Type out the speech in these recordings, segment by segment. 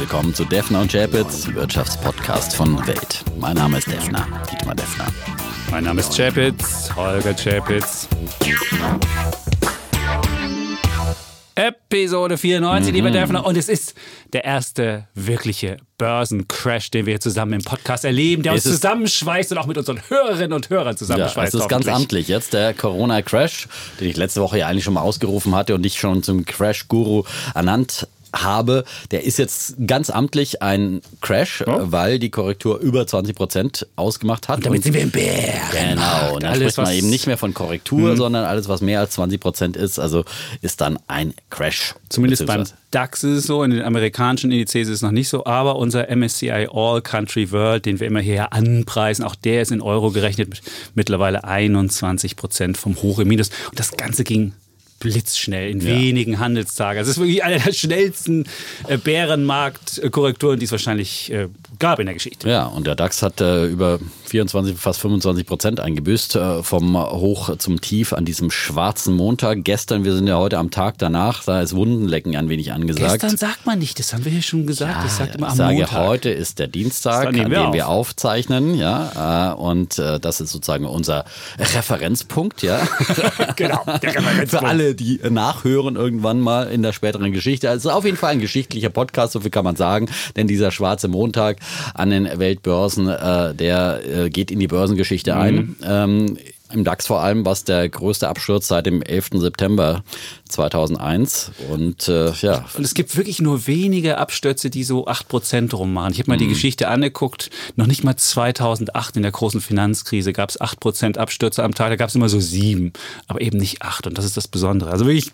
willkommen zu Defner und Chapitz, Wirtschaftspodcast von Welt. Mein Name ist Defner, Dietmar Defner. Mein Name ist Chapitz, Holger Chapitz. Episode 94, mhm. lieber Defner. Und es ist der erste wirkliche Börsencrash, den wir zusammen im Podcast erleben, der es uns zusammenschweißt und auch mit unseren Hörerinnen und Hörern zusammenschweißt. Ja, es ist ganz amtlich jetzt, der Corona-Crash, den ich letzte Woche ja eigentlich schon mal ausgerufen hatte und dich schon zum Crash-Guru ernannt habe, der ist jetzt ganz amtlich ein Crash, oh. weil die Korrektur über 20 Prozent ausgemacht hat. Und damit sind wir im Bären. Genau, und dann alles, spricht man eben nicht mehr von Korrektur, mhm. sondern alles, was mehr als 20 Prozent ist, also ist dann ein Crash. Zumindest beim DAX ist es so, in den amerikanischen Indizes ist es noch nicht so, aber unser MSCI All Country World, den wir immer hier anpreisen, auch der ist in Euro gerechnet mit mittlerweile 21 Prozent vom Hoch im Minus. Und das Ganze ging blitzschnell in ja. wenigen Handelstagen. Also es ist wirklich eine der schnellsten äh, Bärenmarktkorrekturen, die es wahrscheinlich äh, gab in der Geschichte. Ja, und der DAX hat äh, über 24, fast 25 Prozent eingebüßt äh, vom Hoch zum Tief an diesem schwarzen Montag. Gestern, wir sind ja heute am Tag danach, da ist Wundenlecken ein wenig angesagt. Gestern sagt man nicht, das haben wir ja schon gesagt. Ja, ich sage immer am sage, Montag. heute ist der Dienstag, an dem wir, wir aufzeichnen. Ja, äh, und äh, das ist sozusagen unser Referenzpunkt. Ja. genau, der Referenzpunkt. Für alle die nachhören irgendwann mal in der späteren Geschichte. Also es ist auf jeden Fall ein geschichtlicher Podcast, so viel kann man sagen. Denn dieser schwarze Montag an den Weltbörsen, äh, der äh, geht in die Börsengeschichte ein. Mhm. Ähm, im DAX vor allem war es der größte Absturz seit dem 11. September 2001. Und äh, ja. Und es gibt wirklich nur wenige Abstürze, die so 8% rummachen. Ich habe mal mhm. die Geschichte angeguckt. Noch nicht mal 2008 in der großen Finanzkrise gab es 8% Abstürze am Tag. Da gab es immer so sieben, aber eben nicht acht. Und das ist das Besondere. Also wirklich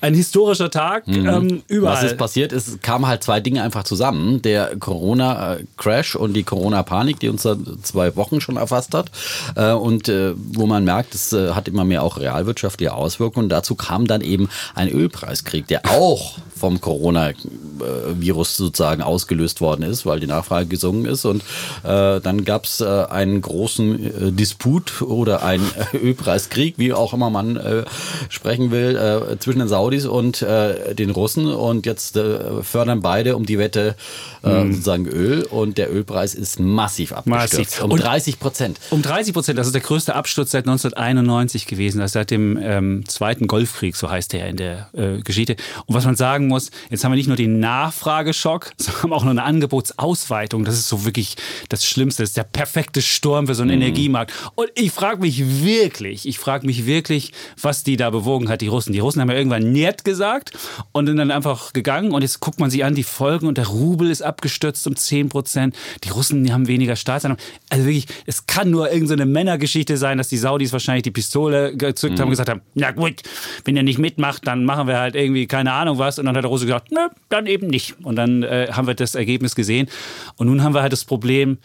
ein historischer Tag mhm. ähm, überall. Was ist passiert ist, kamen halt zwei Dinge einfach zusammen. Der Corona-Crash und die Corona-Panik, die uns da zwei Wochen schon erfasst hat. Äh, und äh, wo man merkt, es äh, hat immer mehr auch realwirtschaftliche Auswirkungen. Dazu kam dann eben ein Ölpreiskrieg, der auch vom Coronavirus sozusagen ausgelöst worden ist, weil die Nachfrage gesungen ist. Und äh, dann gab es äh, einen großen äh, Disput oder einen Ölpreiskrieg, wie auch immer man äh, sprechen will, äh, zwischen den Saudis und äh, den Russen. Und jetzt äh, fördern beide um die Wette äh, mhm. sozusagen Öl. Und der Ölpreis ist massiv abgestürzt. Massiv. Um 30 Prozent. Um 30 Prozent. Das ist der größte Absturz seit 1991 gewesen. Das ist seit dem ähm, Zweiten Golfkrieg, so heißt der in der äh, Geschichte. Und was man sagen muss, jetzt haben wir nicht nur den Nachfrageschock, sondern auch noch eine Angebotsausweitung. Das ist so wirklich das Schlimmste. Das ist der perfekte Sturm für so einen mhm. Energiemarkt. Und ich frage mich wirklich, ich frage mich wirklich, was die da bewogen hat, die Russen. Die Russen haben ja irgendwann Niet gesagt und sind dann einfach gegangen. Und jetzt guckt man sich an, die Folgen und der Rubel ist abgestürzt um 10 Prozent. Die Russen haben weniger Staatseinnahmen. Also wirklich, es kann nur irgendeine so Männergeschichte sein, dass die Saudis wahrscheinlich die Pistole gezückt mhm. haben und gesagt haben, na gut, wenn ihr nicht mitmacht, dann machen wir halt irgendwie keine Ahnung was. Und dann hat der Russe gesagt, nö, dann eben nicht. Und dann äh, haben wir das Ergebnis gesehen. Und nun haben wir halt das Problem,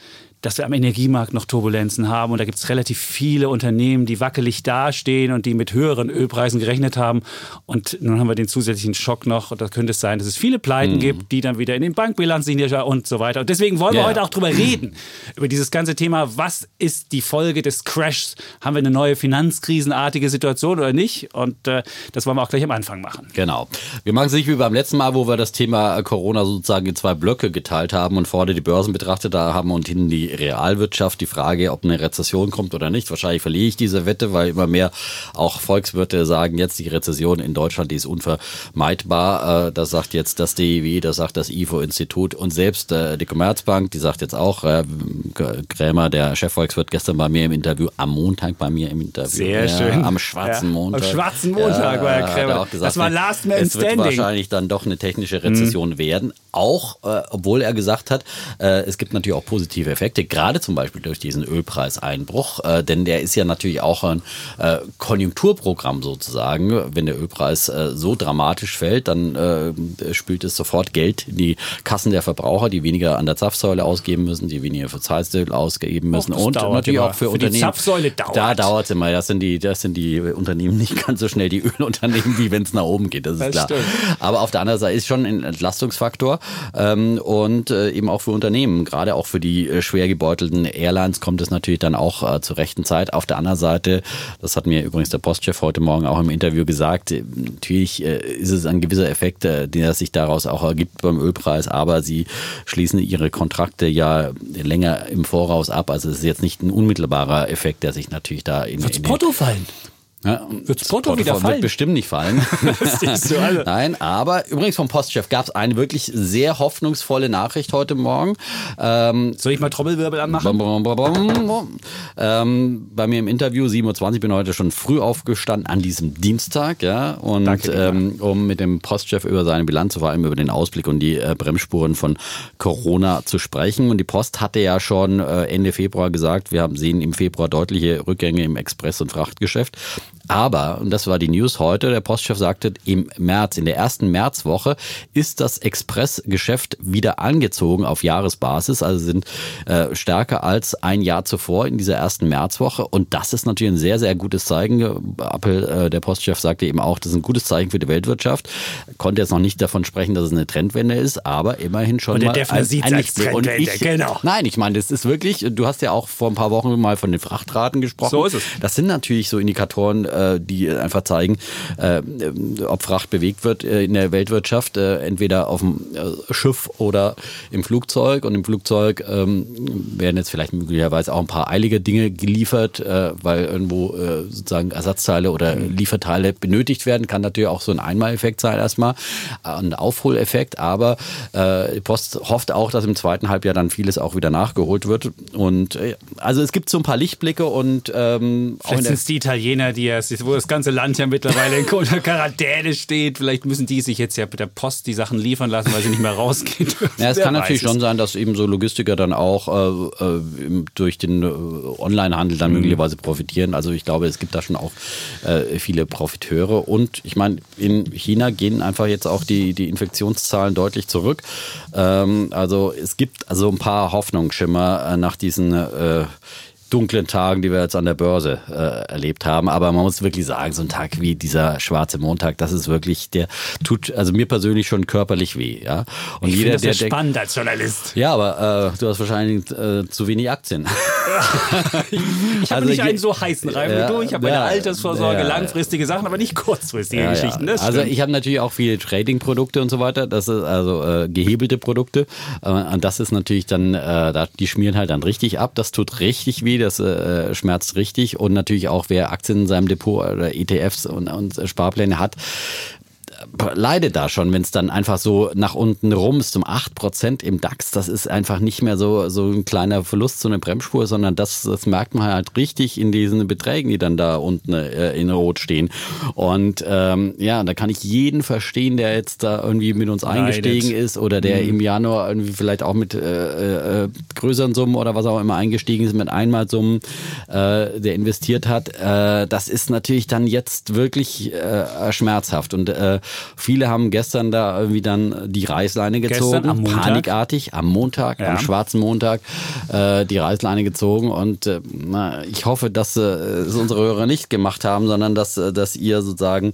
dass wir am Energiemarkt noch Turbulenzen haben. Und da gibt es relativ viele Unternehmen, die wackelig dastehen und die mit höheren Ölpreisen gerechnet haben. Und nun haben wir den zusätzlichen Schock noch. Und da könnte es sein, dass es viele Pleiten mhm. gibt, die dann wieder in den Bankbilanzen und so weiter. Und deswegen wollen wir ja. heute auch drüber reden. Über dieses ganze Thema, was ist die Folge des Crashs? Haben wir eine neue finanzkrisenartige Situation oder nicht? Und äh, das wollen wir auch gleich am Anfang machen. Genau. Wir machen es nicht wie beim letzten Mal, wo wir das Thema Corona sozusagen in zwei Blöcke geteilt haben und vorne die Börsen betrachtet haben und hinten die Realwirtschaft die Frage, ob eine Rezession kommt oder nicht. Wahrscheinlich verliere ich diese Wette, weil immer mehr auch Volkswirte sagen jetzt, die Rezession in Deutschland, die ist unvermeidbar. Äh, das sagt jetzt das DIW, das sagt das IFO-Institut und selbst äh, die Commerzbank, die sagt jetzt auch, äh, Krämer, der Chefvolkswirt, gestern bei mir im Interview, am Montag bei mir im Interview. Sehr ja, schön. Am schwarzen ja, Montag. Am schwarzen Montag ja, war Herr Krämer. Auch gesagt, das war Last Man es Standing. Es wird wahrscheinlich dann doch eine technische Rezession mhm. werden. Auch, äh, obwohl er gesagt hat, äh, es gibt natürlich auch positive Effekte gerade zum Beispiel durch diesen Ölpreiseinbruch, äh, denn der ist ja natürlich auch ein äh, Konjunkturprogramm sozusagen. Wenn der Ölpreis äh, so dramatisch fällt, dann äh, spült es sofort Geld in die Kassen der Verbraucher, die weniger an der Zapfsäule ausgeben müssen, die weniger für Zahlstöd ausgeben müssen Och, und natürlich immer. auch für, für Unternehmen. Die Zapfsäule dauert. Da dauert es immer. Das sind die, das sind die Unternehmen nicht ganz so schnell die Ölunternehmen, wie wenn es nach oben geht. Das ist das klar. Stimmt. Aber auf der anderen Seite ist schon ein Entlastungsfaktor ähm, und äh, eben auch für Unternehmen, gerade auch für die äh, schwer gebeutelten Airlines kommt es natürlich dann auch äh, zur rechten Zeit. Auf der anderen Seite, das hat mir übrigens der Postchef heute Morgen auch im Interview gesagt, äh, natürlich äh, ist es ein gewisser Effekt, äh, der sich daraus auch ergibt beim Ölpreis, aber sie schließen ihre Kontrakte ja länger im Voraus ab. Also es ist jetzt nicht ein unmittelbarer Effekt, der sich natürlich da in, Wird's in Porto fallen? Ja, Wird's Porto wieder wird fallen? bestimmt nicht fallen. Alle. Nein, aber übrigens vom Postchef gab es eine wirklich sehr hoffnungsvolle Nachricht heute Morgen. Ähm, Soll ich mal Trommelwirbel anmachen? Bum, bum, bum. Ähm, bei mir im Interview 7.20 Uhr bin heute schon früh aufgestanden an diesem Dienstag, ja, und Danke ähm, um mit dem Postchef über seine Bilanz, vor allem über den Ausblick und die äh, Bremsspuren von Corona zu sprechen. Und die Post hatte ja schon äh, Ende Februar gesagt, wir haben sehen im Februar deutliche Rückgänge im Express- und Frachtgeschäft. Aber, und das war die News heute, der Postchef sagte, im März, in der ersten Märzwoche ist das Expressgeschäft wieder angezogen auf Jahresbasis, also sind äh, stärker als ein Jahr zuvor in dieser ersten Märzwoche. Und das ist natürlich ein sehr, sehr gutes Zeichen. Appel, äh, der Postchef sagte eben auch, das ist ein gutes Zeichen für die Weltwirtschaft. Konnte jetzt noch nicht davon sprechen, dass es eine Trendwende ist, aber immerhin schon Und der Defner ein, sieht's ein als Trendwende, ich, genau. Nein, ich meine, das ist wirklich, du hast ja auch vor ein paar Wochen mal von den Frachtraten gesprochen. So ist es. Das sind natürlich so Indikatoren, äh, die einfach zeigen, äh, ob Fracht bewegt wird äh, in der Weltwirtschaft, äh, entweder auf dem äh, Schiff oder im Flugzeug. Und im Flugzeug ähm, werden jetzt vielleicht möglicherweise auch ein paar eilige Dinge geliefert, weil irgendwo sozusagen Ersatzteile oder Lieferteile benötigt werden. Kann natürlich auch so ein Einmaleffekt sein erstmal, ein Aufholeffekt. Aber die Post hofft auch, dass im zweiten Halbjahr dann vieles auch wieder nachgeholt wird. Und also es gibt so ein paar Lichtblicke und ähm, auch sind es die Italiener, die ja, wo das ganze Land ja mittlerweile in Quarantäne steht. Vielleicht müssen die sich jetzt ja mit der Post die Sachen liefern lassen, weil sie nicht mehr rausgehen. Ja, es Wer kann natürlich es. schon sein, dass eben so Logistiker dann auch äh, äh, durch den äh, Onlinehandel dann möglicherweise profitieren. Also ich glaube, es gibt da schon auch äh, viele Profiteure. Und ich meine, in China gehen einfach jetzt auch die, die Infektionszahlen deutlich zurück. Ähm, also es gibt also ein paar Hoffnungsschimmer äh, nach diesen äh, dunklen Tagen, die wir jetzt an der Börse äh, erlebt haben. Aber man muss wirklich sagen, so ein Tag wie dieser schwarze Montag, das ist wirklich, der tut also mir persönlich schon körperlich weh. Ja? Und Ich finde das ja denkt- spannend als Journalist. ja, aber äh, du hast wahrscheinlich äh, zu wenig Aktien. Ich habe Also nicht je- einen so heißen Reim Ja, wie du. Ich habe meine ja, Altersvorsorge, ja. langfristige Sachen, aber nicht kurzfristige Geschichten. Also ich habe natürlich auch viele Trading-Produkte und so weiter. Das ist also äh, gehebelte Produkte. Äh, und das ist natürlich dann, äh, da, die schmieren halt dann richtig ab. Das tut richtig weh, das äh, schmerzt richtig. Und natürlich auch, wer Aktien in seinem Depot oder ETFs und, und Sparpläne hat, leidet da schon, wenn es dann einfach so nach unten rumst, um 8% im DAX. Das ist einfach nicht mehr so, so ein kleiner Verlust, so eine Bremsspur, sondern das, das merkt man halt richtig in diesen Beträgen, die dann da unten äh, in Rot stehen. Und ähm, ja, da kann ich jeden verstehen, der jetzt da irgendwie mit uns eingestiegen ist oder der im Januar irgendwie vielleicht auch mit äh, äh, größeren Summen oder was auch immer eingestiegen ist, mit Einmalsummen, äh, der investiert hat. Äh, das ist natürlich dann jetzt wirklich äh, schmerzhaft. Und äh, viele haben gestern da irgendwie dann die Reißleine gezogen, am Montag? panikartig, am Montag, Ja. am schwarzen Montag, äh, die Reißleine gezogen. Und äh, na, ich hoffe, dass äh, es unsere Hörer nicht gemacht haben, sondern dass, äh, dass ihr sozusagen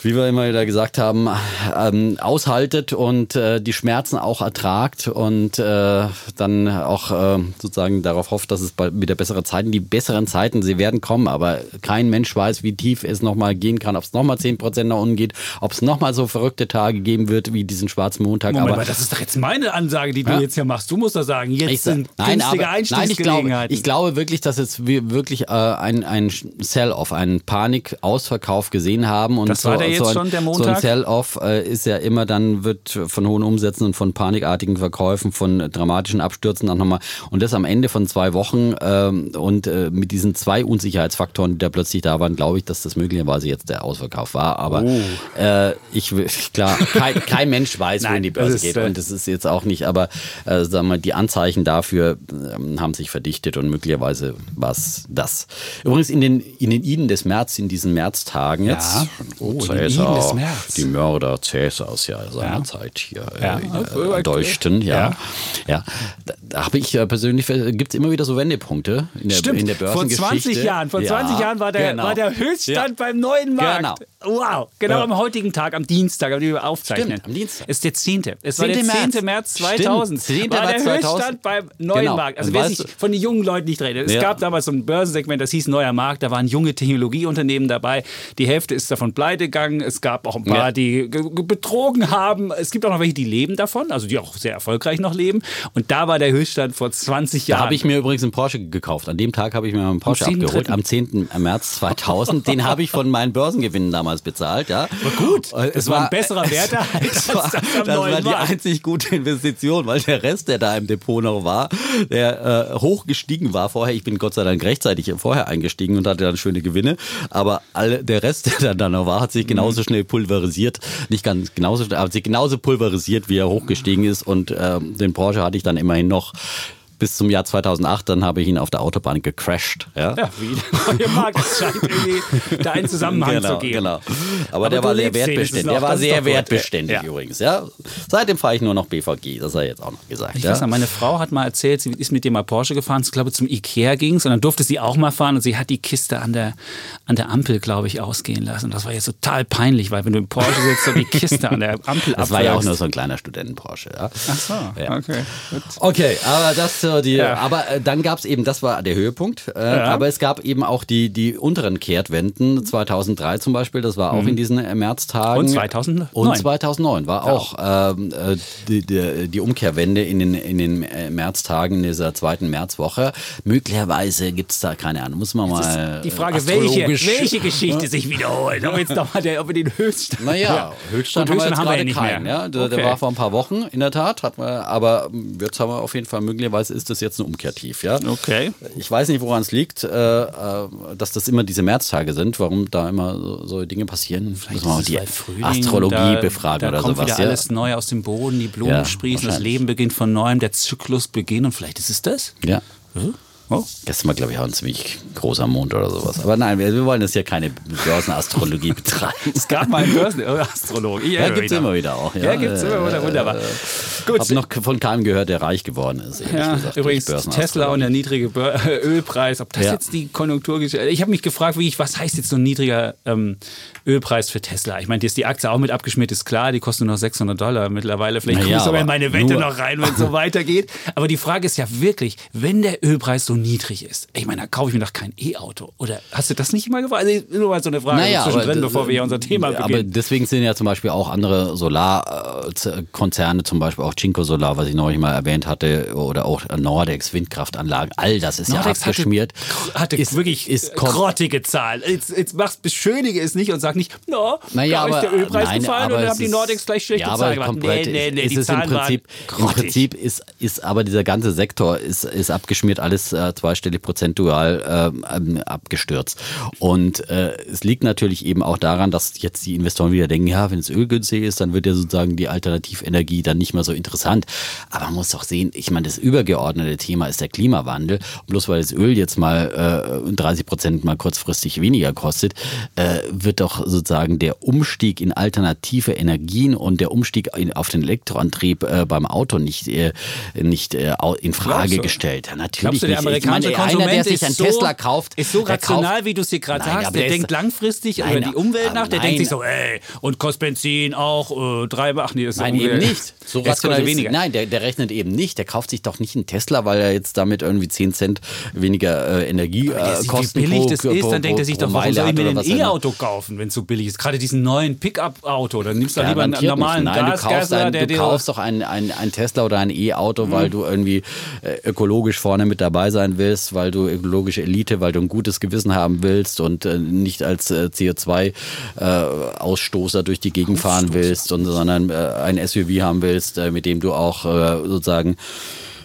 wie wir immer wieder gesagt haben, ähm, aushaltet und äh, die Schmerzen auch ertragt und äh, dann auch äh, sozusagen darauf hofft, dass es bald wieder bessere Zeiten, die besseren Zeiten, sie werden kommen, aber kein Mensch weiß, wie tief es nochmal gehen kann, ob es nochmal 10% nach unten geht, ob es nochmal so verrückte Tage geben wird wie diesen schwarzen Montag. Moment aber mal, das ist doch jetzt meine Ansage, die du Ja. jetzt hier machst. Du musst doch sagen, jetzt ich, sind nein, günstige aber, nein, ich glaube, Einstiegsgelegenheiten. ich glaube wirklich, dass jetzt wir wirklich äh, ein, ein Sell-off, einen Panik-Ausverkauf gesehen haben. Und Das so, war der jetzt so ein, schon, der So ein Montag? Sell-off äh, ist ja immer dann, wird von hohen Umsätzen und von panikartigen Verkäufen, von dramatischen Abstürzen dann nochmal. Und das am Ende von zwei Wochen ähm, und äh, mit diesen zwei Unsicherheitsfaktoren, die da plötzlich da waren, glaube ich, dass das möglicherweise jetzt der Ausverkauf war. Aber Oh. äh, ich will, klar, kein, kein Mensch weiß, Nein, wohin die Börse geht. äh, Und das ist jetzt auch nicht, aber äh, sagen wir, mal, die Anzeichen dafür ähm, haben sich verdichtet und möglicherweise war es das. Übrigens in den, in den Iden des März, in diesen Märztagen jetzt, Ja. Oh, zwei Cäsar, die Mörder Cäsars ja seinerzeit hier ja. Äh, deuchten. Ja. ja. Da, da habe ich äh, persönlich, gibt es immer wieder so Wendepunkte in der, Stimmt. in der Börsengeschichte. Vor 20 Jahren, vor 20 Jahren war der, genau. war der Höchststand beim neuen Markt. Genau. Wow, genau am heutigen Tag, am Dienstag, am wir aufzeichnen. Stimmt, am Dienstag. Ist der 10. Es 10. war der 10. März, 2000. Stimmt, 10. war der März Höchststand beim neuen genau. Markt. Also, also wer sich von den jungen Leuten nicht redet. Es ja. gab damals so ein Börsensegment, das hieß Neuer Markt. Da waren junge Technologieunternehmen dabei. Die Hälfte ist davon pleite gegangen. Es gab auch ein paar, ja. die betrogen haben. Es gibt auch noch welche, die leben davon, also die auch sehr erfolgreich noch leben. Und da war der Höchststand vor 20 Jahren. Da habe ich mir übrigens einen Porsche gekauft. An dem Tag habe ich mir einen Porsche am abgeholt. Am 10. März 2000. Den habe ich von meinen Börsengewinnen damals bezahlt. Ja. War gut. Äh, es, es war ein besserer Wert als war, das, das war die einzig gute Investition, weil der Rest, der da im Depot noch war, der äh, hochgestiegen war vorher. Ich bin Gott sei Dank rechtzeitig vorher eingestiegen und hatte dann schöne Gewinne. Aber alle, der Rest, der dann noch war, hat sich genauso schnell pulverisiert. Nicht ganz genauso, aber hat sich genauso pulverisiert, wie er hochgestiegen ist. Und äh, den Porsche hatte ich dann immerhin noch bis zum Jahr 2008, dann habe ich ihn auf der Autobahn gecrashed. Ja, ja wie der neue Markt scheint irgendwie da einen Zusammenhang genau, zu geben. Genau. Aber, Aber der war sehr wertbeständig. Der war sehr wertbeständig ja. übrigens. Ja. Seitdem fahre ich nur noch BVG, das hat er jetzt auch noch gesagt. Ich ja. weiß noch, meine Frau hat mal erzählt, sie ist mit dir mal Porsche gefahren, ich glaube zum Ikea ging es und dann durfte sie auch mal fahren und sie hat die Kiste an der, an der Ampel, glaube ich, ausgehen lassen. Und das war jetzt total peinlich, weil wenn du im Porsche sitzt und die Kiste an der Ampel Das war ja auch nur so ein kleiner Studenten-Porsche. Ja. Ach so, okay. Gut. Okay, aber das so die, ja. aber äh, dann gab es eben, das war der Höhepunkt, äh, ja. aber es gab eben auch die, die unteren Kehrtwenden, 2003 zum Beispiel, das war auch mhm. in diesen äh, Märztagen. Und 2009. Und 2009 war ja. auch ähm, äh, die, die, die, Umkehrwende in den, in den äh, Märztagen dieser zweiten Märzwoche. Möglicherweise gibt es da, keine Ahnung, muss man mal. Die Frage, welche, welche Geschichte sich wiederholt. Ob, jetzt noch mal der, ob wir den Höchststand. Naja, Höchststand, Höchststand haben wir jetzt gerade keinen. Ja? Der, okay. der, war vor ein paar Wochen, in der Tat, hat man, aber jetzt haben wir auf jeden Fall, möglicherweise ist das jetzt eine Umkehr tief. Ja? Okay. Ich weiß nicht, woran es liegt, äh, äh, dass das immer diese Märztage sind, warum da immer so, Dinge passieren. Vielleicht muss man die Frühling, Astrologie da, befragen da oder kommt sowas. Wieder ja. alles neu aus dem Boden, die Blumen ja, sprießen, das Leben beginnt von neuem, der Zyklus beginnt und vielleicht ist es das? Ja. Hm? Oh. Gestern war, glaube ich, auch ein ziemlich großer Mond oder sowas. Aber nein, wir, wir wollen jetzt ja keine Börsenastrologie betreiben. es gab mal einen Börsenastrologen. Ja, gibt es immer wieder auch. Ja, ja gibt es immer wieder. Wunderbar. Äh, Gut. habe noch von keinem gehört, der reich geworden ist. Ja, gesagt, übrigens Tesla und der niedrige Bör Ölpreis. Ob das ja. jetzt die Konjunkturgeschichte Ich habe mich gefragt, wie ich, was heißt jetzt so ein niedriger ähm, Ölpreis für Tesla? Ich meine, ist die Aktie auch mit abgeschmiert, ist klar. Die kostet nur noch 600 Dollar mittlerweile. Vielleicht ja, aber meine Wette noch rein, wenn es so weitergeht. Aber die Frage ist ja wirklich, wenn der Ölpreis so niedrig ist. Ich meine, da kaufe ich mir doch kein E-Auto. Oder hast du das nicht mal gefragt? Also nur mal so eine Frage naja, zwischendrin, bevor wir hier unser Thema beginnen. Aber deswegen sind ja zum Beispiel auch andere Solarkonzerne, zum Beispiel auch Cinco Solar, was ich neulich mal erwähnt hatte, oder auch Nordex Windkraftanlagen. All das ist Nordex ja abgeschmiert. Hatte, hatte ist, wirklich ist grottige Zahlen. Jetzt, jetzt machst, beschönige es nicht und sag nicht, no, naja, aber, ist der Ölpreis nein, gefallen und dann haben die Nordex gleich schlechte ja, Zahlen gemacht. Nee, nee, nee, die Zahlen im Prinzip, Im Prinzip ist, ist aber dieser ganze Sektor ist, ist abgeschmiert, alles äh, zweistellig prozentual äh, abgestürzt. Und äh, es liegt natürlich eben auch daran, dass jetzt die Investoren wieder denken, ja, wenn es Öl günstig ist, dann wird ja sozusagen die Alternativenergie dann nicht mehr so interessant. Aber man muss doch sehen, ich meine, das übergeordnete Thema ist der Klimawandel. Und bloß weil das Öl jetzt mal äh, 30 Prozent mal kurzfristig weniger kostet, äh, wird doch sozusagen der Umstieg in alternative Energien und der Umstieg in, auf den Elektroantrieb äh, beim Auto nicht, äh, nicht äh, in Frage gestellt. Ja, natürlich nicht. Der amerikanische meine, Konsument einer, der sich einen so, Tesla kauft, ist so rational, kauft, wie du es dir gerade sagst. Der denkt langfristig nein, über die Umwelt nach. Der nein, denkt sich so, ey, und kostet Benzin auch äh, drei, ach nee, ist Nein, eben nicht. So rational weniger. Nein, der, der rechnet eben nicht. Der kauft sich doch nicht einen Tesla, weil er jetzt damit irgendwie 10 Cent weniger äh, Energie äh, kostet. Wie billig pro, das pro, ist, pro, dann denkt er sich doch, warum soll ich mir ein E-Auto kaufen, wenn es so billig ist? Gerade diesen neuen Pickup-Auto, dann nimmst du ja, lieber einen normalen Nein, Gas, du kaufst, ein, du kaufst doch ein, ein, ein Tesla oder ein E-Auto, mhm. weil du irgendwie äh, ökologisch vorne mit dabei sein willst, weil du ökologische Elite, weil du ein gutes Gewissen haben willst und äh, nicht als äh, CO2-Ausstoßer durch die Gegend fahren willst, und, sondern äh, ein SUV haben willst, äh, mit dem du auch äh, sozusagen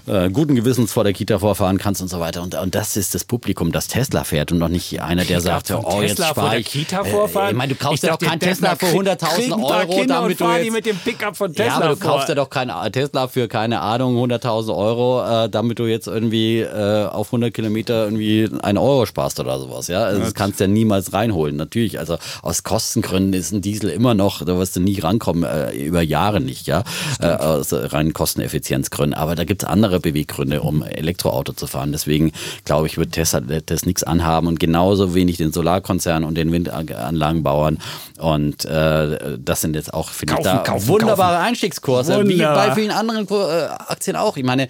äh, guten Gewissens vor der Kita vorfahren kannst und so weiter. Und, und das ist das Publikum, das Tesla fährt und noch nicht einer, der sagt, oh, jetzt spare ich. Kita vorfahren? Äh, ich meine, du kaufst ja doch keinen Tesla für 100.000 Euro, damit du jetzt, mit dem Pickup von Tesla Ja, aber du vor. kaufst ja doch keinen Tesla für, keine Ahnung, 100.000 Euro, äh, damit du jetzt irgendwie äh, auf 100 Kilometer irgendwie einen Euro sparst oder sowas. Ja, also das kannst du ja niemals reinholen. Natürlich, also aus Kostengründen ist ein Diesel immer noch, da wirst du nie rankommen, äh, über Jahre nicht, ja, äh, aus reinen Kosteneffizienzgründen. Aber da gibt es andere Beweggründe, um Elektroauto zu fahren. Deswegen glaube ich, wird Tesla das nichts anhaben und genauso wenig den Solarkonzern und den Windanlagenbauern. Und äh, das sind jetzt auch, finde ich, da kaufen, wunderbare Einstiegskurse, wie Wunderbar. bei vielen anderen äh, Aktien auch. Ich meine,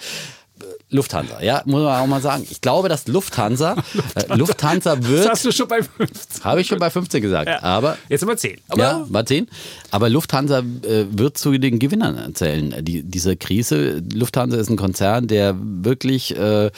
Lufthansa, ja, muss man auch mal sagen. Ich glaube, dass Lufthansa, äh, Lufthansa Das wird, hast du schon bei 15. habe ich schon bei 15 gesagt, Ja. aber Jetzt sind wir 10. Aber ja, war 10. Aber Lufthansa äh, wird zu den Gewinnern zählen. Die, diese Krise, Lufthansa ist ein Konzern, der wirklich äh, äh,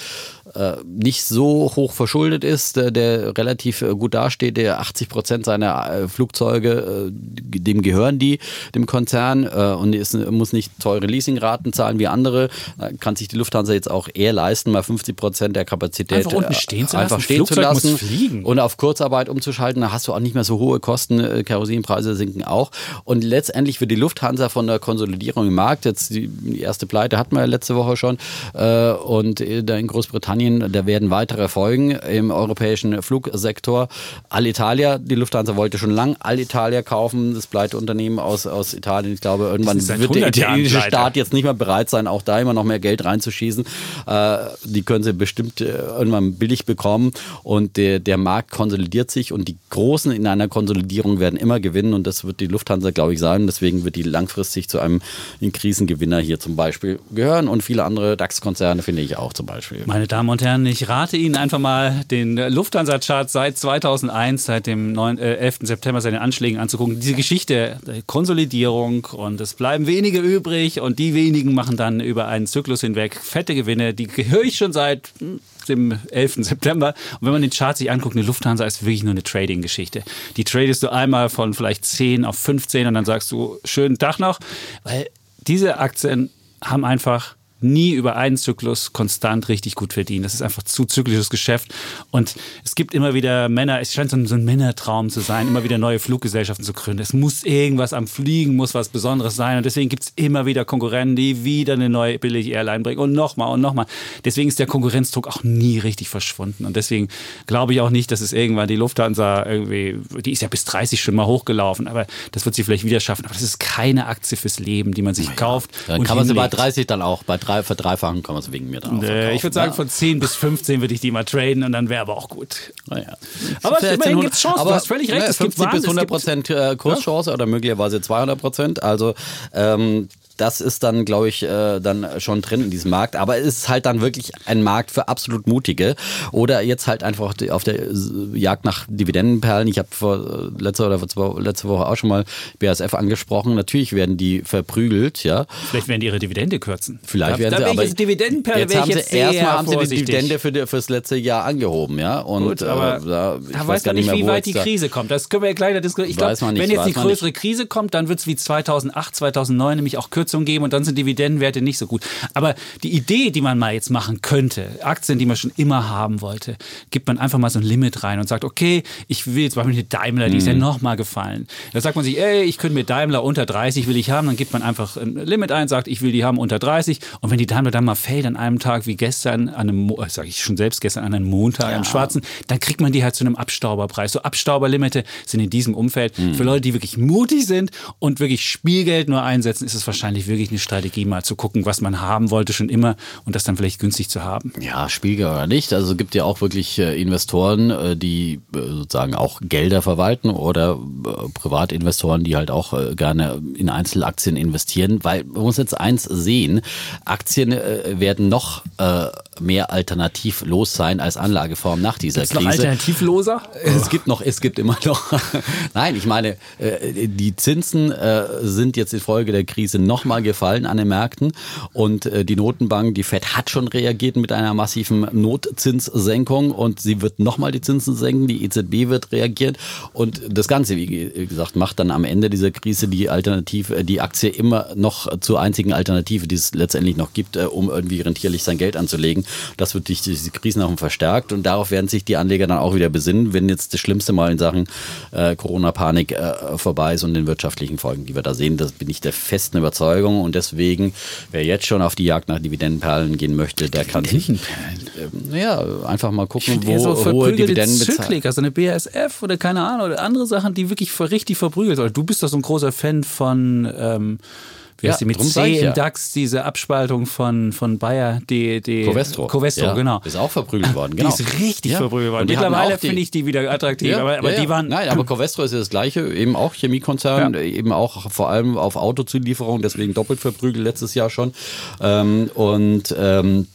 nicht so hoch verschuldet ist, der, der relativ äh, gut dasteht, der 80 Prozent seiner äh, Flugzeuge, äh, dem gehören die, dem Konzern äh, und ist, muss nicht teure Leasingraten zahlen wie andere. Äh, kann sich die Lufthansa jetzt auch eher leisten, mal 50 Prozent der Kapazität Einfach unten äh, stehen zu einfach lassen. stehen zu Flugzeug muss lassen fliegen. und auf Kurzarbeit umzuschalten. Da hast du auch nicht mehr so hohe Kosten. äh, Kerosinpreise sinken auch. Und letztendlich wird die Lufthansa von der Konsolidierung im Markt, jetzt die, erste Pleite hatten wir ja letzte Woche schon, äh, und äh, da in Großbritannien, da werden weitere folgen im europäischen Flugsektor. Alitalia, die Lufthansa wollte schon lang Alitalia kaufen, das Pleiteunternehmen aus, aus Italien. Ich glaube, irgendwann wird der 100 Jahren italienische. Staat jetzt nicht mehr bereit sein, auch da immer noch mehr Geld reinzuschießen. Äh, die können sie bestimmt äh, irgendwann billig bekommen und der, der Markt konsolidiert sich und die Großen in einer Konsolidierung werden immer gewinnen und das wird die Lufthansa, glaube ich, sein. Deswegen wird die langfristig zu einem Krisengewinner hier zum Beispiel gehören und viele andere DAX-Konzerne finde ich auch zum Beispiel. Meine Damen und Herren, ich rate Ihnen einfach mal, den Lufthansa-Chart seit 2001, seit dem 9, äh, 11. September, seinen Anschlägen anzugucken. Diese Geschichte, der Konsolidierung und es bleiben wenige übrig und die wenigen machen dann über einen Zyklus hinweg fette Gewinne. Die höre ich schon seit hm, dem 11. September. Und wenn man den Chart sich anguckt, eine Lufthansa ist wirklich nur eine Trading-Geschichte. Die tradest du einmal von vielleicht 10 auf 15 und dann sagst du, schönen Tag noch, weil diese Aktien haben einfach nie über einen Zyklus konstant richtig gut verdient. Das ist einfach zu zyklisches Geschäft. Und es gibt immer wieder Männer, es scheint so ein, so ein Männertraum zu sein, immer wieder neue Fluggesellschaften zu gründen. Es muss irgendwas am Fliegen, muss was Besonderes sein. Und deswegen gibt es immer wieder Konkurrenten, die wieder eine neue billige Airline bringen und nochmal und nochmal. Deswegen ist der Konkurrenzdruck auch nie richtig verschwunden. Und deswegen glaube ich auch nicht, dass es irgendwann die Lufthansa irgendwie, die ist ja bis 30 schon mal hochgelaufen, aber das wird sie vielleicht wieder schaffen. Aber das ist keine Aktie fürs Leben, die man sich kauft. Dann kann man sie bei hinlegt. 30 dann auch, bei drei, verdreifachen kann man sie wegen mir dann verkaufen. ich würde sagen, ja. von 10 bis 15 würde ich die mal traden und dann wäre aber auch gut. Naja. Aber immerhin sind gibt's Chancen, du aber, hast völlig recht, ne, es gibt 50 bis Wahnsinn, 100 Prozent äh, Kurschance oder möglicherweise 200 Prozent. Also ähm, das ist dann, glaube ich, äh, dann schon drin in diesem Markt. Aber es ist halt dann wirklich ein Markt für absolut Mutige. Oder jetzt halt einfach auf der Jagd nach Dividendenperlen. Ich habe vor äh, letzter oder vor zwei, letzte Woche auch schon mal BASF angesprochen. Natürlich werden die verprügelt, ja. Vielleicht werden die ihre Dividende kürzen. Vielleicht da, werden da sie, aber jetzt Dividendenperle jetzt haben sie jetzt sehr erstmal haben sie die. Dividende für, die- fürs letzte Jahr angehoben, ja. Und Gut, aber äh, da, ich da weiß gar man nicht, mehr, wie weit die Krise kommt. Das können wir ja gleich diskutieren. Ich Weiß glaube, nicht, wenn jetzt weiß die größere Krise kommt, dann wird es wie 2008, 2009 nämlich auch Kürzungen geben und dann sind Dividendenwerte nicht so gut. Aber die Idee, die man mal jetzt machen könnte, Aktien, die man schon immer haben wollte, gibt man einfach mal so ein Limit rein und sagt, okay, ich will jetzt beispielsweise eine Daimler, die ist ja Mhm. nochmal gefallen. Da sagt man sich, ey, ich könnte mir Daimler unter 30 will ich haben, dann gibt man einfach ein Limit ein, sagt, ich will die haben unter 30 und wenn die Daimler dann mal fällt an einem Tag wie gestern, an einem, äh, sag ich schon selbst gestern, an einem Montag, am schwarzen, dann kriegt man die halt zu einem Abstauberpreis. So Abstauberlimite sind in diesem Umfeld Mhm. für Leute, die wirklich mutig sind und wirklich Spielgeld nur einsetzen, ist es wahrscheinlich wirklich eine Strategie, mal zu gucken, was man haben wollte schon immer und das dann vielleicht günstig zu haben. Ja, Spiegel oder nicht. Also es gibt ja auch wirklich äh, Investoren, äh, die äh, sozusagen auch Gelder verwalten oder Privatinvestoren, die halt auch gerne in Einzelaktien investieren. Weil man muss jetzt eins sehen, Aktien werden noch mehr alternativlos sein als Anlageform nach dieser Ist Krise. noch alternativloser? Es gibt noch, es gibt immer noch. Nein, ich meine, die Zinsen sind jetzt infolge der Krise nochmal gefallen an den Märkten und äh, die Notenbank, die Fed hat schon reagiert mit einer massiven Notzinssenkung und sie wird nochmal die Zinsen senken, die EZB wird reagieren und das Ganze, wie gesagt, macht dann am Ende dieser Krise die Alternative, die Aktie immer noch zur einzigen Alternative, die es letztendlich noch gibt, um irgendwie rentierlich sein Geld anzulegen. Das wird durch diese Krisen auch verstärkt und darauf werden sich die Anleger dann auch wieder besinnen, wenn jetzt das Schlimmste mal in Sachen äh, Corona-Panik äh, vorbei ist und den wirtschaftlichen Folgen, die wir da sehen. Das bin ich der festen Überzeugung und deswegen, wer jetzt schon auf die Jagd nach Dividendenperlen gehen möchte, der kann sich äh, ja, einfach mal gucken, wo so hohe Dividenden bezahlen. Also eine BASF oder keine Ahnung, oder andere Sachen, die wirklich richtig verprügelt sind. Du bist doch so ein großer Fan von ähm, Ja, die mit C im ja. DAX, diese Abspaltung von, von Bayer, die, die Covestro. Covestro, ja, genau. Ist auch verprügelt worden, genau. Die ist richtig Ja. verprügelt worden. Mittlerweile finde ich die wieder attraktiv, aber, aber die waren. Nein, aber Covestro ist ja das gleiche, eben auch Chemiekonzern, eben auch vor allem auf Autozulieferung, deswegen doppelt verprügelt letztes Jahr schon. Ähm, und ähm,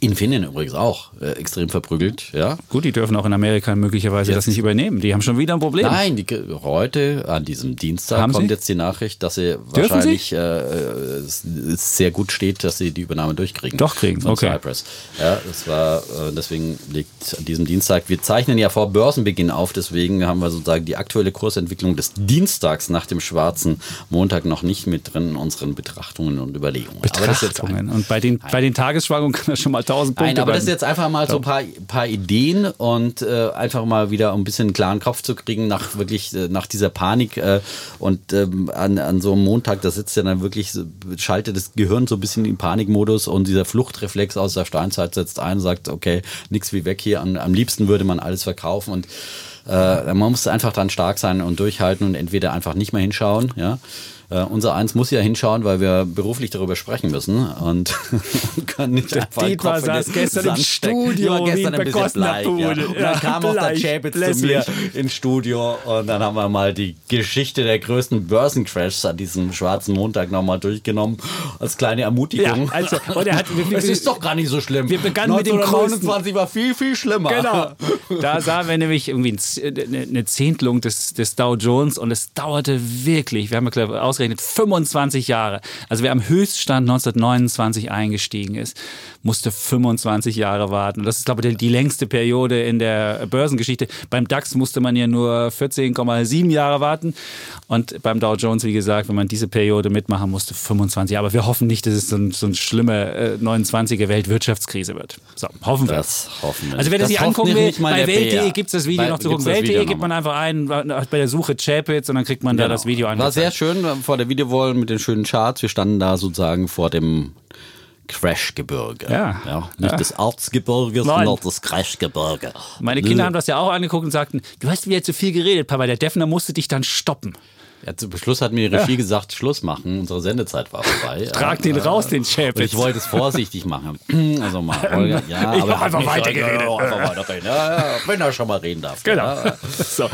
Infineon übrigens auch äh, extrem verprügelt, ja. Gut, die dürfen auch in Amerika möglicherweise das Jetzt- nicht übernehmen. Die haben schon wieder ein Problem. Nein, die, heute, an diesem Dienstag, Haben kommt Sie? jetzt die Nachricht, dass sie Dürfen wahrscheinlich äh, es, es sehr gut steht, dass sie die Übernahme durchkriegen. Doch kriegen, von okay. Cypress. Ja, das war, äh, deswegen liegt an diesem Dienstag, wir zeichnen ja vor Börsenbeginn auf, deswegen haben wir sozusagen die aktuelle Kursentwicklung des Dienstags nach dem schwarzen Montag noch nicht mit drin in unseren Betrachtungen und Überlegungen. Das jetzt ein- Betrachtungen. Und bei den, bei den Tagesschwankungen kann das schon mal 1000 Punkte Nein, aber das ist jetzt einfach mal so ein paar, paar Ideen und äh, einfach mal wieder ein bisschen einen klaren Kopf zu kriegen nach wirklich äh, nach dieser Panik äh, und ähm, an, an so einem Montag, da sitzt ja dann wirklich, schaltet das Gehirn so ein bisschen in Panikmodus und dieser Fluchtreflex aus der Steinzeit setzt ein und sagt, okay, nichts wie weg hier, am, am liebsten würde man alles verkaufen und äh, man muss einfach dann stark sein und durchhalten und entweder einfach nicht mehr hinschauen, ja. Äh, unser Eins muss ja hinschauen, weil wir beruflich darüber sprechen müssen und kann nicht den Dietmar saß gestern im Sand stecken. Studio Ich war gestern ein bisschen bleich, ja. Und dann Ja, kam auch der bleich, Chapitz zu mir ins Studio und dann haben wir mal die Geschichte der größten Börsencrashs an diesem schwarzen Montag nochmal durchgenommen als kleine Ermutigung. Ja, also, und er hat, es ist doch gar nicht so schlimm. Wir begannen mit dem größten- 1929 war viel, viel schlimmer. Genau. Da sahen wir nämlich irgendwie Z- eine Zehntelung des, des Dow Jones und es dauerte wirklich, wir haben ja glaub ich, ausgerechnet, 25 Jahre. Also wer am Höchststand 1929 eingestiegen ist, musste 25 Jahre warten. Und das ist, glaube ich, die, längste Periode in der Börsengeschichte. Beim DAX musste man ja nur 14,7 Jahre warten. Und beim Dow Jones, wie gesagt, wenn man diese Periode mitmachen musste, 25 Jahre. Aber wir hoffen nicht, dass es so, ein, so eine schlimme äh, 29er Weltwirtschaftskrise wird. So, hoffen wir. Das hoffen wir Also wer das, sich hofft angucken will, bei Welt.de PR. gibt es das Video Bei- noch zu gucken. das Welt.de gibt man einfach ein, bei der Suche Chapitz und dann kriegt man da das Video Genau. War sehr schön vor der Videowall mit den schönen Charts. Wir standen da sozusagen vor dem Crashgebirge. Ja. nicht Ja. das Erzgebirge, Nein. sondern das Crashgebirge. Meine Kinder haben das ja auch angeguckt und sagten, du hast wieder zu viel geredet, Papa. Der Defner musste dich dann stoppen. Ja, zum Schluss hat mir die Regie gesagt, Schluss machen. Unsere Sendezeit war vorbei. Trag ja, den raus, den Chapitz. ich wollte es vorsichtig machen. Also mal, Holger, ja, Ich aber einfach weitergeredet. Ja, einfach weiterreden. Ja, ja, wenn er schon mal reden darf. Genau. Ja, So.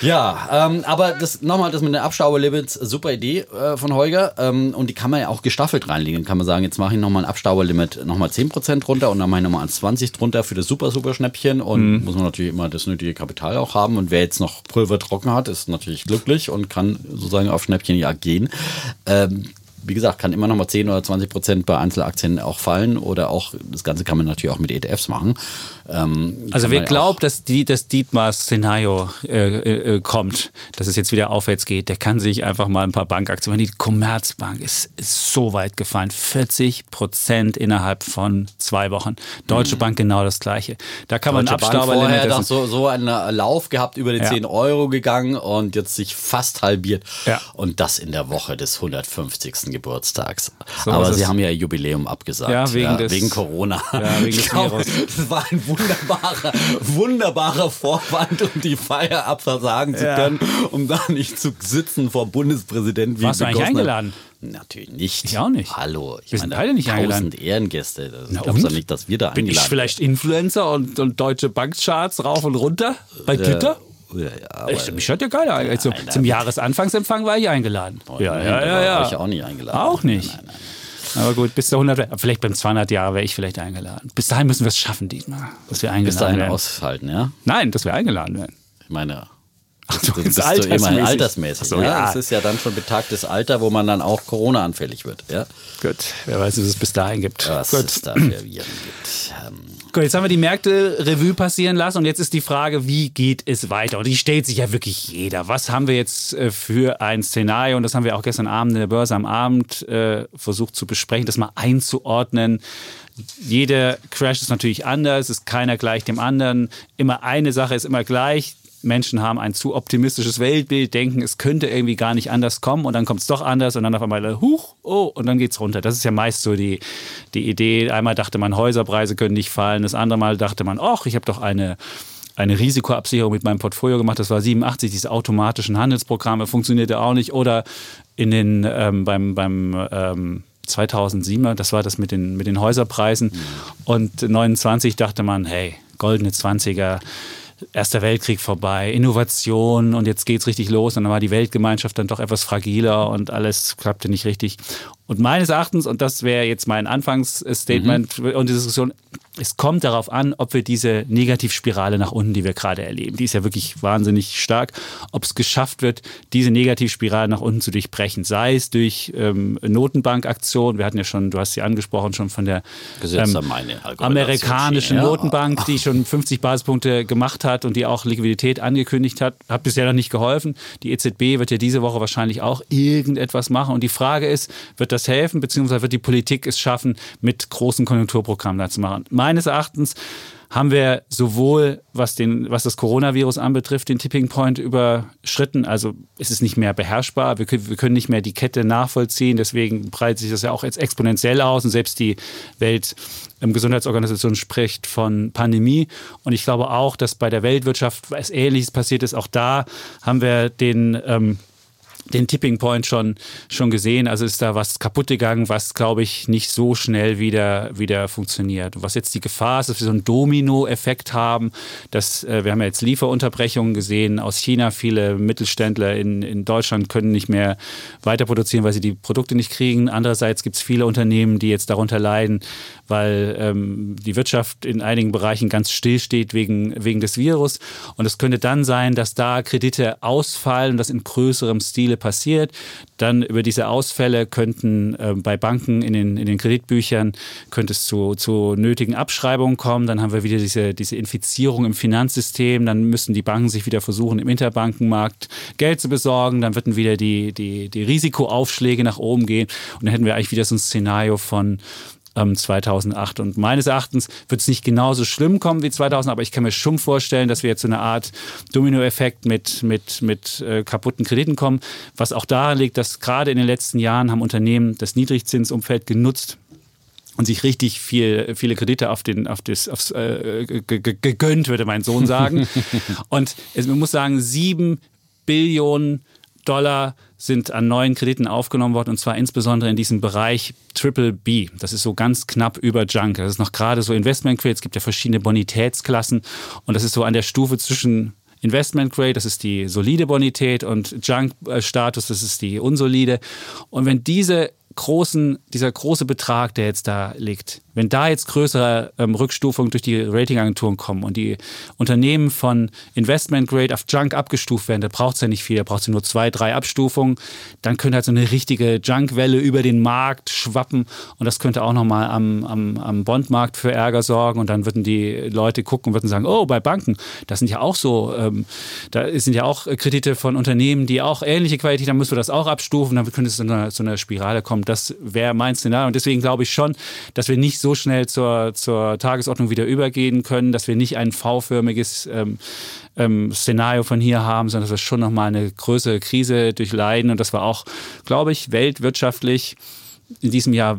ja ähm, aber das nochmal das mit den Abstauberlimits, super Idee äh, von Holger. Ähm, und die kann man ja auch gestaffelt reinlegen. Kann man sagen, jetzt mache ich nochmal ein Abstauberlimit nochmal 10% runter und dann mache ich nochmal 20 drunter für das super, super Schnäppchen. Und muss man natürlich immer das nötige Kapital auch haben. Und wer jetzt noch Pulver trocken hat, ist natürlich glücklich und kann sozusagen auf Schnäppchenjagd gehen. Ähm, wie gesagt, kann immer noch mal 10 oder 20 Prozent bei Einzelaktien auch fallen oder auch, das Ganze kann man natürlich auch mit ETFs machen. Ähm, Also wer man glaubt, dass die, das Dietmars Szenario äh, äh, äh, kommt, dass es jetzt wieder aufwärts geht, der kann sich einfach mal ein paar Bankaktien. Die Commerzbank ist, ist so weit gefallen, 40 Prozent innerhalb von zwei Wochen. Deutsche Bank genau das gleiche. Da kann man Mhm. Deutsche ein Bank vorher doch so, so einen Lauf gehabt, über die Ja. 10 Euro gegangen und jetzt sich fast halbiert. Ja. Und das in der Woche des 150. Geburtstags. So Aber sie haben ja ihr Jubiläum abgesagt. Ja, wegen des- wegen Corona. Ja, wegen des Ich Virus. Das war ein wunderbarer, wunderbarer Vorwand, um die Feier abversagen zu Ja. können, um da nicht zu sitzen vor Bundespräsident. wie Warst du eigentlich eingeladen? Natürlich nicht. Ich auch nicht. Hallo. Ich Wir sind beide nicht tausend eingeladen. Ehrengäste. Das Na glaubst du und? nicht, dass wir da Bin eingeladen ich vielleicht Influencer und, und deutsche Bankcharts rauf und runter bei Twitter? Ich, mich hat ja eingeladen. Zum, nein, zum. Jahresanfangsempfang war ich eingeladen. ja, Nein, ja, ja, war ja. Ich auch nicht eingeladen. Auch nicht. Nein. Aber gut, bis zu 100, vielleicht beim 200 Jahre wäre ich vielleicht eingeladen. Bis dahin müssen wir es schaffen, Dietmar, dass wir eingeladen Bis dahin werden. aushalten, ja? Nein, dass wir eingeladen werden. Ich meine, Ach, du bist du immerhin altersmäßig. So, ja? ja. Das ist ja dann schon betagtes Alter, wo man dann auch Corona-anfällig wird. Ja? Gut, wer weiß, was es bis dahin gibt. Was Gut. es da für Viren gibt. Ähm, Gut, jetzt haben wir die Märkte Revue passieren lassen und jetzt ist die Frage, wie geht es weiter? Und die stellt sich ja wirklich jeder. Was haben wir jetzt äh, für ein Szenario? Und das haben wir auch gestern Abend in der Börse am Abend äh, versucht zu besprechen, das mal einzuordnen. Jeder Crash ist natürlich anders, ist keiner gleich dem anderen. Immer eine Sache ist immer gleich. Menschen haben ein zu optimistisches Weltbild, denken, es könnte irgendwie gar nicht anders kommen und dann kommt es doch anders und dann auf einmal, huch, oh, und dann geht's runter. Das ist ja meist so die, die Idee. Einmal dachte man, Häuserpreise können nicht fallen, das andere Mal dachte man, ach, ich habe doch eine eine Risikoabsicherung mit meinem Portfolio gemacht. Das war 87, diese automatischen Handelsprogramme funktionierte auch nicht. Oder in den ähm, beim, beim ähm, 2007, das war das mit den, mit den Häuserpreisen. Und 29 dachte man, hey, goldene 20er, Erster Weltkrieg vorbei, Innovation und jetzt geht's richtig los. Und dann war die Weltgemeinschaft dann doch etwas fragiler und alles klappte nicht richtig. Und meines Erachtens, und das wäre jetzt mein Anfangsstatement und die Diskussion, es kommt darauf an, ob wir diese Negativspirale nach unten, die wir gerade erleben, die ist ja wirklich wahnsinnig stark, ob es geschafft wird, diese Negativspirale nach unten zu durchbrechen. Sei es durch ähm, Notenbankaktionen, wir hatten ja schon, du hast sie angesprochen, schon von der ähm, amerikanischen ja. Notenbank, die schon 50 Basispunkte gemacht hat und die auch Liquidität angekündigt hat, hat bisher noch nicht geholfen. Die EZB wird ja diese Woche wahrscheinlich auch irgendetwas machen. Und die Frage ist, wird das helfen, beziehungsweise wird die Politik es schaffen, mit großen Konjunkturprogrammen da zu machen? Meines Erachtens haben wir sowohl, was, den, was das Coronavirus anbetrifft, den Tipping Point überschritten. Also es ist nicht mehr beherrschbar. Wir können, wir können nicht mehr die Kette nachvollziehen. Deswegen breitet sich das ja auch jetzt exponentiell aus. Und selbst die Weltgesundheitsorganisation spricht von Pandemie. Und ich glaube auch, dass bei der Weltwirtschaft was Ähnliches passiert ist. Auch da haben wir den... Ähm, den Tipping Point schon, schon gesehen. Also ist da was kaputt gegangen, was, glaube ich, nicht so schnell wieder, wieder funktioniert. Was jetzt die Gefahr ist, dass wir so einen Domino-Effekt haben, dass äh, wir haben ja jetzt Lieferunterbrechungen gesehen aus China. Viele Mittelständler in, in Deutschland können nicht mehr weiter produzieren, weil sie die Produkte nicht kriegen. Andererseits gibt es viele Unternehmen, die jetzt darunter leiden, weil ähm, die Wirtschaft in einigen Bereichen ganz still steht wegen, wegen des Virus. Und es könnte dann sein, dass da Kredite ausfallen, das in größerem Stile passiert. Dann über diese Ausfälle könnten äh, bei Banken in den, in den Kreditbüchern könnte es zu, zu nötigen Abschreibungen kommen. Dann haben wir wieder diese, diese Infizierung im Finanzsystem. Dann müssen die Banken sich wieder versuchen, im Interbankenmarkt Geld zu besorgen. Dann würden wieder die, die, die Risikoaufschläge nach oben gehen. Und dann hätten wir eigentlich wieder so ein Szenario von 2008. Und meines Erachtens wird es nicht genauso schlimm kommen wie 2000, aber ich kann mir schon vorstellen, dass wir jetzt so eine Art Dominoeffekt mit, mit, mit äh, kaputten Krediten kommen, was auch daran liegt, dass gerade in den letzten Jahren haben Unternehmen das Niedrigzinsumfeld genutzt, und sich richtig viel, viele Kredite auf den, auf das, aufs, äh, gegönnt, würde mein Sohn sagen. und es, man muss sagen, sieben Billionen Dollar sind an neuen Krediten aufgenommen worden und zwar insbesondere in diesem Bereich Triple B. Das ist so ganz knapp über Junk. Das ist noch gerade so Investment Grade. Es gibt ja verschiedene Bonitätsklassen und das ist so an der Stufe zwischen Investment Grade, das ist die solide Bonität und Junk Status, das ist die unsolide. Und wenn diese großen, dieser große Betrag, der jetzt da liegt, wenn da jetzt größere ähm, Rückstufungen durch die Ratingagenturen kommen und die Unternehmen von Investment Grade auf Junk abgestuft werden, da braucht es ja nicht viel, da braucht es nur zwei, drei Abstufungen, dann könnte halt so eine richtige Junkwelle über den Markt schwappen und das könnte auch nochmal am, am, am Bondmarkt für Ärger sorgen und dann würden die Leute gucken und würden sagen, oh, bei Banken, das sind ja auch so, ähm, da sind ja auch Kredite von Unternehmen, die auch ähnliche Qualität haben, müssen wir das auch abstufen, dann könnte es zu einer, zu einer Spirale kommen. Das wäre mein Szenario und deswegen glaube ich schon, dass wir nicht so schnell zur, zur Tagesordnung wieder übergehen können, dass wir nicht ein V-förmiges ähm, ähm, Szenario von hier haben, sondern dass wir schon nochmal eine größere Krise durchleiden. Und dass wir auch, glaube ich, weltwirtschaftlich in diesem Jahr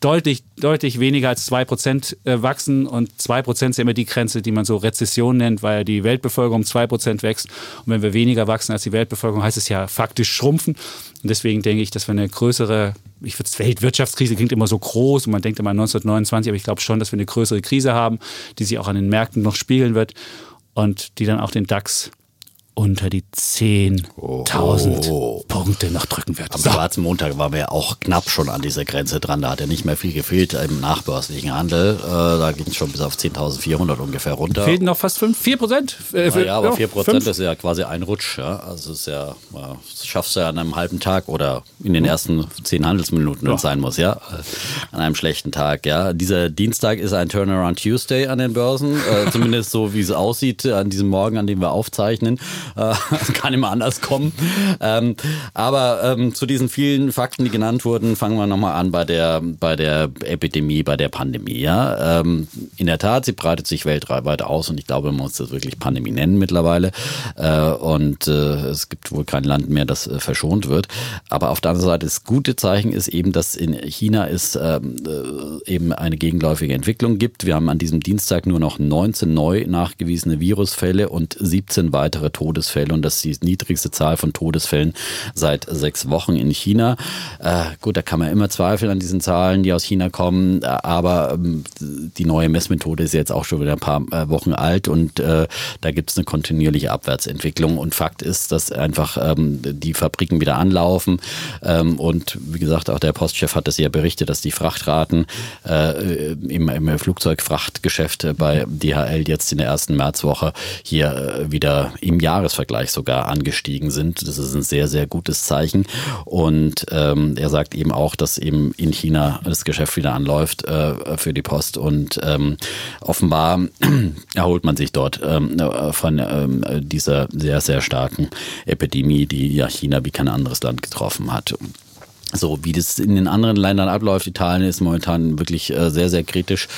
deutlich, deutlich weniger als 2% wachsen. Und 2% ist ja immer die Grenze, die man so Rezession nennt, weil die Weltbevölkerung um 2% wächst. Und wenn wir weniger wachsen als die Weltbevölkerung, heißt es ja faktisch schrumpfen. Und deswegen denke ich, dass wir eine größere, ich würde Weltwirtschaftskrise klingt immer so groß und man denkt immer 1929, aber ich glaube schon, dass wir eine größere Krise haben, die sich auch an den Märkten noch spiegeln wird und die dann auch den DAX unter die 10.000 oh. Punkte noch drücken wird. Am so. schwarzen Montag waren wir auch knapp schon an dieser Grenze dran. Da hat ja nicht mehr viel gefehlt im nachbörslichen Handel. Äh, da ging es schon bis auf 10.400 ungefähr runter. Fehlten noch fast 5, 4 Prozent? Äh, ja, aber 4 Prozent ist ja quasi ein Rutsch. Ja? Also ist ja, das schaffst du ja an einem halben Tag oder in den ersten 10 Handelsminuten, wenn es sein muss, ja. An einem schlechten Tag, ja. Dieser Dienstag ist ein Turnaround Tuesday an den Börsen. Äh, zumindest so, wie es aussieht an diesem Morgen, an dem wir aufzeichnen. Äh, kann immer anders kommen. Ähm, aber ähm, zu diesen vielen Fakten, die genannt wurden, fangen wir nochmal an bei der, bei der Epidemie, bei der Pandemie. Ja? Ähm, in der Tat, sie breitet sich weltweit aus und ich glaube, man muss das wirklich Pandemie nennen mittlerweile. Äh, und äh, es gibt wohl kein Land mehr, das äh, verschont wird. Aber auf der anderen Seite, das gute Zeichen ist eben, dass in China es ähm, äh, eben eine gegenläufige Entwicklung gibt. Wir haben an diesem Dienstag nur noch 19 neu nachgewiesene Virusfälle und 17 weitere Todesfälle und das ist die niedrigste Zahl von Todesfällen seit sechs Wochen in China. Äh, gut, da kann man immer zweifeln an diesen Zahlen, die aus China kommen, aber ähm, die neue Messmethode ist jetzt auch schon wieder ein paar äh, Wochen alt und äh, da gibt es eine kontinuierliche Abwärtsentwicklung und Fakt ist, dass einfach ähm, die Fabriken wieder anlaufen ähm, und wie gesagt, auch der Postchef hat es ja berichtet, dass die Frachtraten äh, im, im Flugzeugfrachtgeschäft bei DHL jetzt in der ersten Märzwoche hier äh, wieder im Jahresvergleich sogar angestiegen sind. Das ist ein sehr, sehr gutes Zeichen. Und ähm, er sagt eben auch, dass eben in China das Geschäft wieder anläuft äh, für die Post und ähm, offenbar erholt man sich dort ähm, von ähm, dieser sehr, sehr starken Epidemie, die ja China wie kein anderes Land getroffen hat. So wie das in den anderen Ländern abläuft, Italien ist momentan wirklich äh, sehr, sehr kritisch.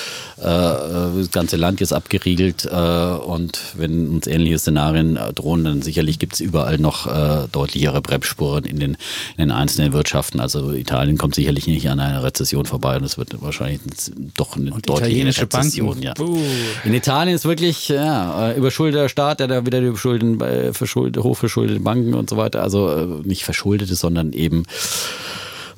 Äh, äh das ganze Land ist abgeriegelt äh, und wenn uns ähnliche Szenarien äh, drohen, dann sicherlich gibt es überall noch äh, deutlichere Bremsspuren in den, in den einzelnen Wirtschaften. Also Italien kommt sicherlich nicht an einer Rezession vorbei und es wird wahrscheinlich doch eine und deutliche Rezession. Ja. In Italien ist wirklich ja, überschuldeter Staat, der da wieder die verschulden, hochverschuldete Banken und so weiter, also nicht verschuldete, sondern eben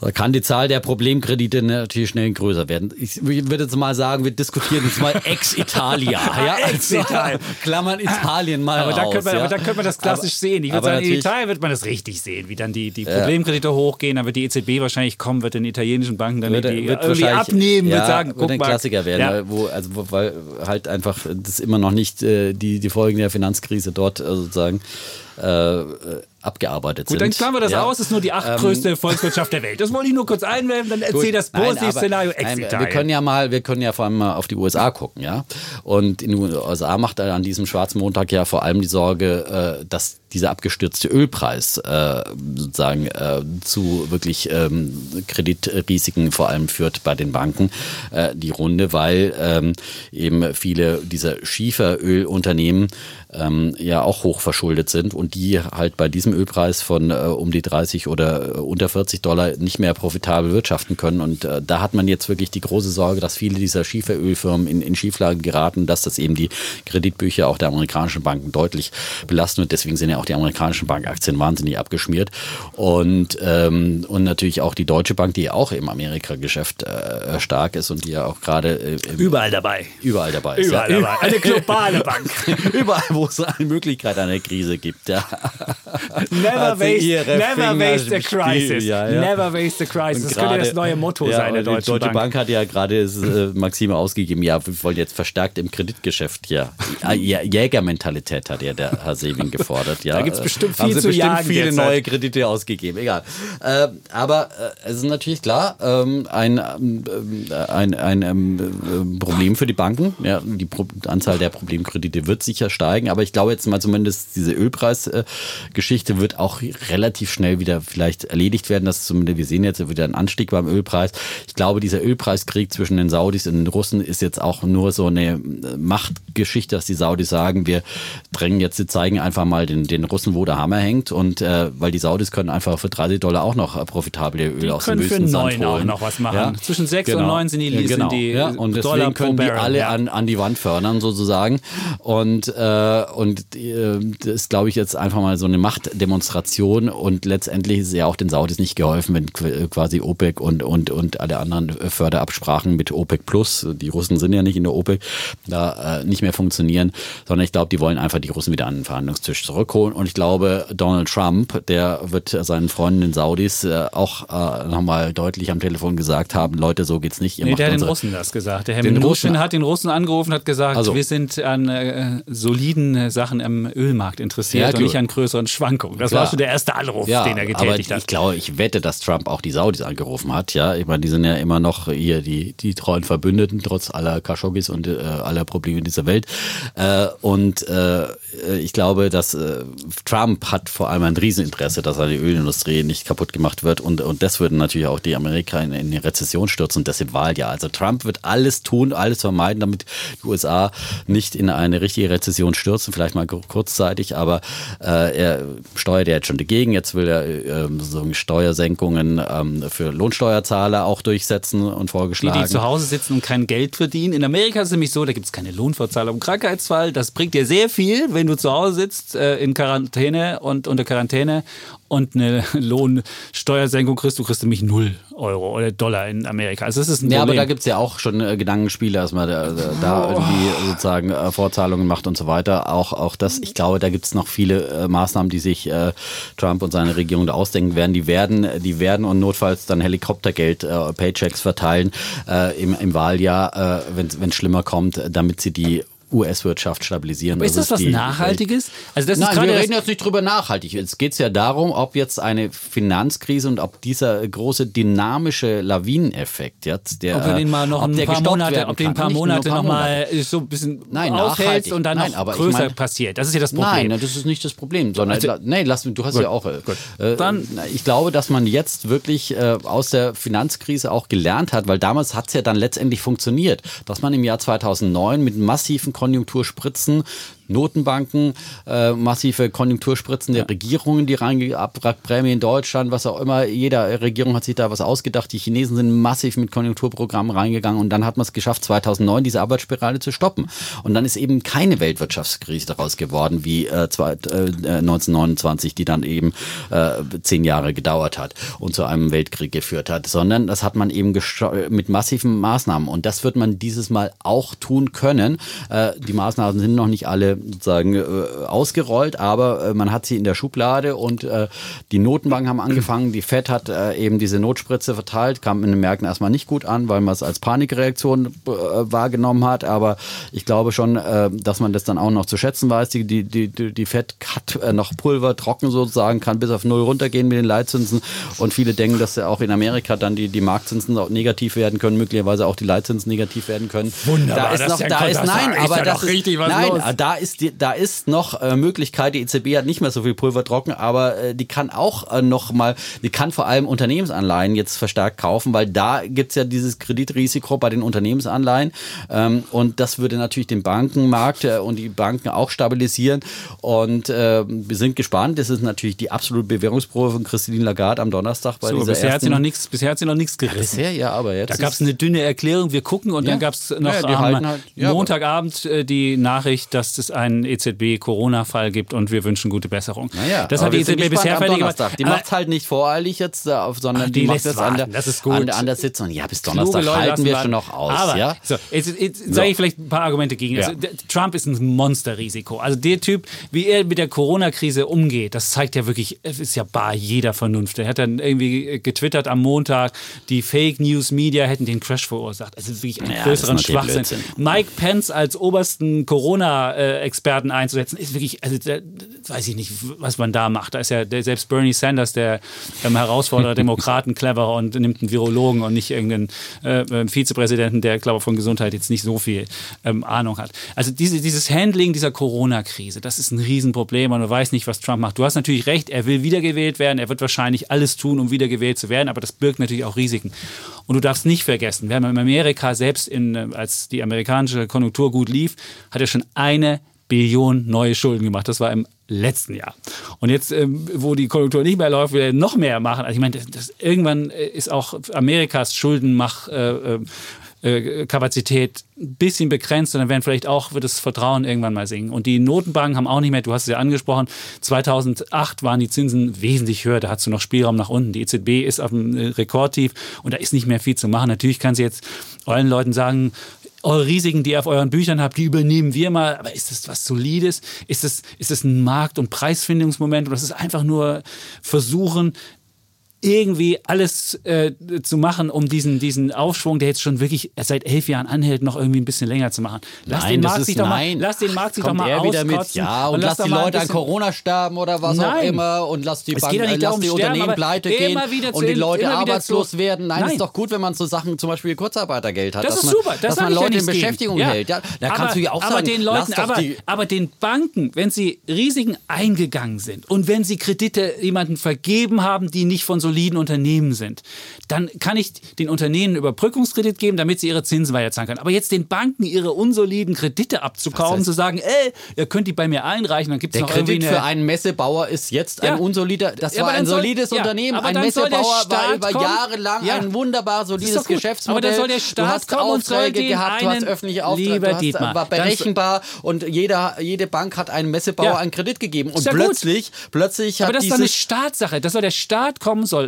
da kann die Zahl der Problemkredite natürlich schnell größer werden. Ich würde jetzt mal sagen, wir diskutieren jetzt mal Ex-Italia. ja? Ex-Italien. Also, Klammern Italien mal aber raus. Da könnte man, ja? Aber da könnte man das klassisch aber, sehen. Ich würde sagen, in Italien wird man das richtig sehen, wie dann die, die Problemkredite ja. hochgehen, dann wird die EZB wahrscheinlich kommen, wird den italienischen Banken dann wird, die wird irgendwie abnehmen, ja, wird sagen, wird guck ein Klassiker werden, ja. wo, also, weil halt einfach das immer noch nicht äh, die, die Folgen der Finanzkrise dort äh, sozusagen äh, abgearbeitet Gut, sind. dann klammern wir das ja. aus, ist nur die achtgrößte ähm, Volkswirtschaft der Welt. Das wollte ich nur kurz einwerfen, dann erzähl das Positiv-Szenario Wir können ja mal, wir können ja vor allem mal auf die USA gucken, ja. Und in den USA macht er an diesem schwarzen Montag ja vor allem die Sorge, äh, dass dieser abgestürzte Ölpreis äh, sozusagen äh, zu wirklich ähm, Kreditrisiken vor allem führt bei den Banken äh, die Runde, weil ähm, eben viele dieser Schieferölunternehmen ähm, ja auch hoch verschuldet sind und die halt bei diesem Ölpreis von äh, um die 30 oder äh, unter 40 Dollar nicht mehr profitabel wirtschaften können. Und äh, da hat man jetzt wirklich die große Sorge, dass viele dieser Schieferölfirmen in, in Schieflagen geraten, dass das eben die Kreditbücher auch der amerikanischen Banken deutlich belasten. Und deswegen sind ja auch die amerikanischen Bankaktien wahnsinnig abgeschmiert. Und, ähm, und natürlich auch die Deutsche Bank, die auch im Amerika-Geschäft äh, stark ist und die ja auch gerade äh, überall dabei. Überall dabei ist. Überall ja. dabei. Eine globale Bank. überall, wo eine Möglichkeit einer Krise gibt. Ja. Never, waste, never waste a crisis. Ja, ja. Never waste a crisis. Das könnte das neue Motto sein der Deutschen Deutsche Bank. Bank hat ja gerade äh, Maxime ausgegeben, ja, wir wollen jetzt verstärkt im Kreditgeschäft ja. Jägermentalität hat ja der Herr Seving gefordert. Ja. Da gibt es bestimmt viel Haben sie zu bestimmt jagen viele neue Kredite ausgegeben. Egal. Äh, aber äh, es ist natürlich klar, ähm, ein, ähm, ein, ein, ähm, Problem für die Banken. Ja, die Pro Anzahl der Problemkredite wird sicher steigen, aber ich glaube jetzt mal zumindest diese Ölpreisgeschichte wird auch relativ schnell wieder vielleicht erledigt werden. Das zumindest, wir sehen jetzt wieder einen Anstieg beim Ölpreis. Ich glaube, dieser Ölpreiskrieg zwischen den Saudis und den Russen ist jetzt auch nur so eine Machtgeschichte, dass die Saudis sagen, wir drängen jetzt, sie zeigen einfach mal den, den Russen, wo der Hammer hängt. Und äh, weil die Saudis können einfach für 30 Dollar auch noch äh, profitabel Öl die aus dem Wüstensand holen. für 9 auch noch was machen. Ja? Zwischen 6 genau. und 9 sind die, ja, genau. sind die ja, und deswegen Dollar können die alle an, an die Wand fördern sozusagen. Und, äh, und äh, das ist, glaube ich, jetzt einfach mal so eine Macht Demonstration und letztendlich ist ja auch den Saudis nicht geholfen, wenn quasi OPEC und, und, und alle anderen Förderabsprachen mit OPEC Plus, die Russen sind ja nicht in der OPEC, da äh, nicht mehr funktionieren, sondern ich glaube, die wollen einfach die Russen wieder an den Verhandlungstisch zurückholen und ich glaube, Donald Trump, der wird seinen Freunden den Saudis äh, auch äh, nochmal deutlich am Telefon gesagt haben, Leute, so geht's nicht. Ihr nee, der hat den Russen das gesagt. Der Herr Minuschin hat den Russen angerufen und hat gesagt, also, wir sind an äh, soliden Sachen im Ölmarkt interessiert ja, und nicht an größeren Schwankungen. Das klar. war schon der erste Anruf, ja, den er getätigt aber hat. Ich glaube, ich wette, dass Trump auch die Saudis angerufen hat. Ja, ich meine, die sind ja immer noch hier die, die treuen Verbündeten, trotz aller Khashoggis und äh, aller Probleme dieser Welt. Äh, und äh, ich glaube, dass äh, Trump hat vor allem ein Rieseninteresse, dass seine Ölindustrie nicht kaputt gemacht wird und, und das würde natürlich auch die Amerika in, in die Rezession stürzen und deshalb Wahljahr. Also Trump wird alles tun, alles vermeiden, damit die USA nicht in eine richtige Rezession stürzen, vielleicht mal kurzzeitig, aber äh, er steuert ja jetzt schon dagegen. Jetzt will er äh, so Steuersenkungen ähm, für Lohnsteuerzahler auch durchsetzen und vorgeschlagen. Die, die zu Hause sitzen und kein Geld verdienen. In Amerika ist es nämlich so, da gibt es keine Lohnfortzahlung im Krankheitsfall. Das bringt dir sehr viel, wenn du zu Hause sitzt äh, in Quarantäne und unter Quarantäne und eine Lohnsteuersenkung kriegst, du kriegst nämlich 0 Euro oder Dollar in Amerika. Also das ist ein Ja, aber da gibt es ja auch schon äh, Gedankenspiele, dass man da, da oh. irgendwie sozusagen äh, Vorzahlungen macht und so weiter. Auch, auch das, ich glaube, da gibt es noch viele äh, Maßnahmen, die sich äh, Trump und seine Regierung da ausdenken werden. Die werden, die werden und notfalls dann Helikoptergeld, äh, Paychecks verteilen äh, im, im Wahljahr, wenn es schlimmer kommt, damit sie die US-Wirtschaft stabilisieren. Aber ist das, das was Nachhaltiges? Also das Nein, wir reden jetzt nicht drüber nachhaltig. Es geht ja darum, ob jetzt eine Finanzkrise und ob dieser große dynamische Lawineneffekt jetzt, der, ob wir den mal noch ein paar Monate, ob den ein paar Monate noch mal so ein bisschen Nein, aufhältst und dann Nein, noch größer ich mein, passiert. Das ist ja das Problem. Nein, das ist nicht das Problem, sondern also, nee, lass, du hast gut, ja auch. Äh, äh, dann, ich glaube, dass man jetzt wirklich äh, aus der Finanzkrise auch gelernt hat, weil damals hat es ja dann letztendlich funktioniert, dass man im Jahr 2009 mit massiven Konjunkturspritzen Notenbanken, äh, massive Konjunkturspritzen der Regierungen, die reingegangen, Abwrackprämie in Deutschland, was auch immer. Jede Regierung hat sich da was ausgedacht. Die Chinesen sind massiv mit Konjunkturprogrammen reingegangen und dann hat man es geschafft, 2009 diese Arbeitsspirale zu stoppen. Und dann ist eben keine Weltwirtschaftskrise daraus geworden, wie äh, zwei, äh, 1929, die dann eben äh, zehn Jahre gedauert hat und zu einem Weltkrieg geführt hat, sondern das hat man eben mit massiven Maßnahmen. Und das wird man dieses Mal auch tun können. Äh, die Maßnahmen sind noch nicht alle sozusagen äh, ausgerollt, aber äh, man hat sie in der Schublade und äh, die Notenbanken haben angefangen, die FED hat äh, eben diese Notspritze verteilt, kam in den Märkten erstmal nicht gut an, weil man es als Panikreaktion äh, wahrgenommen hat, aber ich glaube schon, dass man das dann auch noch zu schätzen weiß. Die, die, die, die FED hat noch Pulver trocken sozusagen, kann bis auf null runtergehen mit den Leitzinsen. Und viele denken, dass auch in Amerika dann die, die Marktzinsen auch negativ werden können, möglicherweise auch die Leitzinsen negativ werden können. Wunderbar, da ist noch, da ist, nein, aber das ist, nein, da ist ist, da ist noch äh, Möglichkeit, die EZB hat nicht mehr so viel Pulver trocken, aber äh, die kann auch äh, noch mal, die kann vor allem Unternehmensanleihen jetzt verstärkt kaufen, weil da gibt es ja dieses Kreditrisiko bei den Unternehmensanleihen ähm, und das würde natürlich den Bankenmarkt äh, und die Banken auch stabilisieren und äh, wir sind gespannt. Das ist natürlich die absolute Bewährungsprobe von Christine Lagarde am Donnerstag bei so, dieser bisher hat sie noch nichts, bisher hat sie noch nichts gerissen. bisher ja, aber jetzt da gab es eine dünne Erklärung. Wir gucken und ja. dann gab es noch ja, am halt, Montagabend äh, die Nachricht, dass es einen EZB-Corona-Fall gibt und wir wünschen gute Besserung. Naja, das hat die EZB bisher fertig gemacht. Die macht es halt nicht voreilig jetzt, äh, sondern Ach, die, die macht es an der, das ist gut. An, an der Sitzung. Ja, bis Donnerstag halten wir schon noch aus. Aber, ja? so, jetzt, jetzt so. sage ich vielleicht ein paar Argumente gegen. Also, ja. Trump ist ein Monsterrisiko. Also der Typ, wie er mit der Corona-Krise umgeht, das zeigt ja wirklich, es ist ja bar jeder Vernunft. Er hat dann irgendwie getwittert am Montag, die Fake News Media hätten den Crash verursacht. Also wirklich einen ja, größeren Schwachsinn. Blödsinn. Mike Pence als obersten Corona-Experten Experten einzusetzen, ist wirklich, also da, weiß ich nicht, was man da macht. Da ist ja der, selbst Bernie Sanders, der ähm, Herausforderer Demokraten, clever und nimmt einen Virologen und nicht irgendeinen äh, ähm, Vizepräsidenten, der, glaube ich, von Gesundheit jetzt nicht so viel ähm, Ahnung hat. Also diese, dieses Handling dieser Corona-Krise, das ist ein Riesenproblem und du weißt nicht, was Trump macht. Du hast natürlich recht, er will wiedergewählt werden, er wird wahrscheinlich alles tun, um wiedergewählt zu werden, aber das birgt natürlich auch Risiken. Und du darfst nicht vergessen, wir haben in Amerika selbst, in, äh, als die amerikanische Konjunktur gut lief, hat er schon eine Billionen neue Schulden gemacht. Das war im letzten Jahr. Und jetzt, ähm, wo die Konjunktur nicht mehr läuft, will er noch mehr machen. Also ich meine, das, irgendwann äh, ist auch Amerikas Schuldenmach äh, äh, ein bisschen begrenzt und dann werden vielleicht auch wird das Vertrauen irgendwann mal sinken. Und die Notenbanken haben auch nicht mehr, du hast es ja angesprochen, 2008 waren die Zinsen wesentlich höher, da hast du noch Spielraum nach unten. Die EZB ist auf dem Rekordtief und da ist nicht mehr viel zu machen. Natürlich kann sie jetzt allen Leuten sagen, eure Risiken, die ihr auf euren Büchern habt, die übernehmen wir mal. Aber ist das was Solides? Ist das, ist das ein Markt- und Preisfindungsmoment? Oder ist es einfach nur versuchen, irgendwie alles äh, zu machen, um diesen, diesen Aufschwung, der jetzt schon wirklich seit elf Jahren anhält, noch irgendwie ein bisschen länger zu machen. Lass nein, den Markt sich doch mal, lass den Markt sich doch mal wieder mit, ja, und, und lass, lass die Leute an Corona sterben oder was nein. auch immer und lass die, Bank, äh, lass die sterben, Unternehmen pleite gehen und die Leute arbeitslos werden. Nein, nein, ist doch gut, wenn man so Sachen, zum Beispiel Kurzarbeitergeld hat. Das ist man, super, das dass man Leute ja in Beschäftigung hält. Ja, da aber, kannst du ja auch aber sagen, den Leuten, aber, aber den Banken, wenn sie Risiken eingegangen sind und wenn sie Kredite jemanden vergeben haben, die nicht von soliden Unternehmen sind, dann kann ich den Unternehmen Überbrückungskredit geben, damit sie ihre Zinsen weiterzahlen können. Aber jetzt den Banken ihre unsoliden Kredite abzukaufen, zu sagen, ey, ihr könnt die bei mir einreichen, dann gibt es noch Kredit irgendwie eine für einen Messebauer ist jetzt Ja. ein unsolider, das Ja, war ein soll- solides ja, Unternehmen, aber ein soll Messebauer war über. Jahre lang Ja. ein wunderbar solides. Geschäftsmodell. Aber dann soll der du Staat hast kommen und soll Aufträge den gehabt, du hast öffentliche Aufträge, du hast, Dietmar, war berechenbar und jeder, jede Bank hat einem Messebauer Ja. einen Kredit gegeben und ja plötzlich, plötzlich hat Aber das ist doch eine Staatssache. Das soll der Staat kommen, soll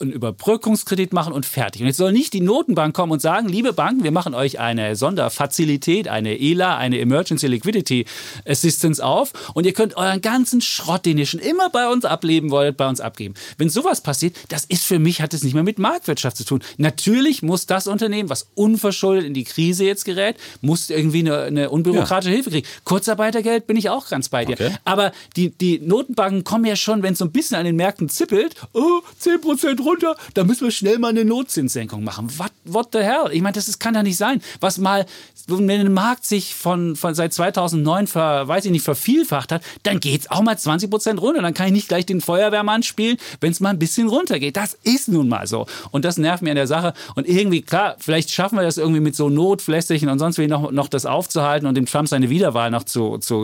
einen Überbrückungskredit machen und fertig. Und jetzt soll nicht die Notenbank kommen und sagen, liebe Banken, wir machen euch eine Sonderfazilität, eine ELA, eine Emergency Liquidity Assistance auf und ihr könnt euren ganzen Schrott, den ihr schon immer bei uns ableben wollt, bei uns abgeben. Wenn sowas passiert, das ist für mich, hat es nicht mehr mit Marktwirtschaft zu tun. Natürlich muss das Unternehmen, was unverschuldet in die Krise jetzt gerät, muss irgendwie eine, eine unbürokratische Hilfe kriegen. Kurzarbeitergeld bin ich auch ganz bei dir. Okay. Aber die, die Notenbanken kommen ja schon, wenn es so ein bisschen an den Märkten zippelt, oh, 10% runter, da müssen wir schnell mal eine Notzinssenkung machen. What, what the hell? Ich meine, das ist, kann doch nicht sein. Was mal, wenn der Markt sich von, von seit 2009, ver, weiß ich nicht, vervielfacht hat, dann geht es auch mal 20% runter. Dann kann ich nicht gleich den Feuerwehrmann spielen, wenn es mal ein bisschen runtergeht. Das ist nun mal so. Und das nervt mir an der Sache. Und irgendwie, klar, vielleicht schaffen wir das irgendwie mit so Notflässigchen und sonst wie noch, noch das aufzuhalten und dem Trump seine Wiederwahl noch zu, zu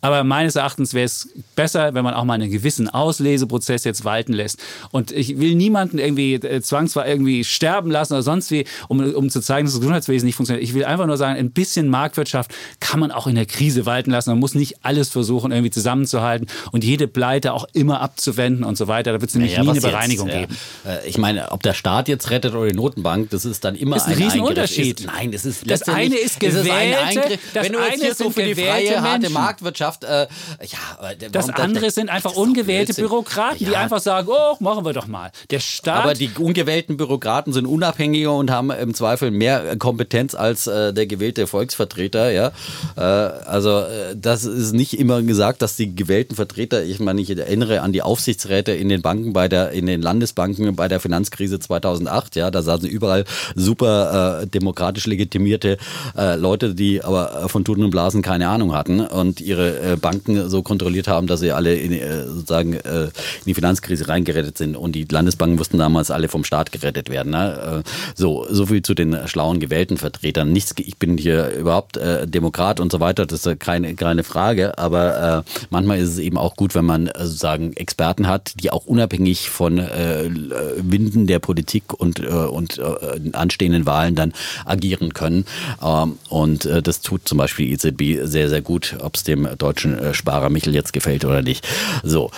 aber meines Erachtens wäre es besser, wenn man auch mal einen gewissen Ausleseprozess jetzt walten lässt. Und ich will niemanden irgendwie äh, zwangsweise irgendwie sterben lassen oder sonst wie, um, um zu zeigen, dass das Gesundheitswesen nicht funktioniert. Ich will einfach nur sagen, ein bisschen Marktwirtschaft kann man auch in der Krise walten lassen. Man muss nicht alles versuchen, irgendwie zusammenzuhalten und jede Pleite auch immer abzuwenden und so weiter. Da wird es nämlich Ja, nie eine Bereinigung jetzt, geben. Ja. Äh, Ich meine, ob der Staat jetzt rettet oder die Notenbank, das ist dann immer Das ist ein ein Riesenunterschied. Nein, das ist Das eine ist ein gewählte, Eingriff. das Wenn du jetzt hier so sind für die freie, gewählte harte Menschen. Marktwirtschaft, äh, ja, Das andere sind einfach das ist doch ungewählte. Bürokraten, die Ja. einfach sagen, oh, machen wir doch mal. Der Staat Aber die ungewählten Bürokraten sind unabhängiger und haben im Zweifel mehr Kompetenz als äh, der gewählte Volksvertreter. Ja, äh, also äh, das ist nicht immer gesagt, dass die gewählten Vertreter. Ich meine, ich erinnere an die Aufsichtsräte in den Banken bei der in den Landesbanken bei der Finanzkrise 2008. Ja, da saßen überall super äh, demokratisch legitimierte äh, Leute, die aber von Tuten und Blasen keine Ahnung hatten und ihre äh, Banken so kontrolliert haben, dass sie alle in, sozusagen in die Finanzkrise reingerettet sind und die Landesbanken mussten damals alle vom Staat gerettet werden. Ne? Äh, so, so viel zu den schlauen gewählten Vertretern. Nichts, ich bin hier überhaupt äh, Demokrat und so weiter, das ist äh, keine, keine Frage, aber äh, manchmal ist es eben auch gut, wenn man äh, sozusagen Experten hat, die auch unabhängig von äh, Winden der Politik und, äh, und äh, anstehenden Wahlen dann agieren können. Ähm, und äh, das tut zum Beispiel die EZB sehr, sehr gut, ob es dem deutschen äh, Sparer Michel jetzt gefällt oder nicht. So.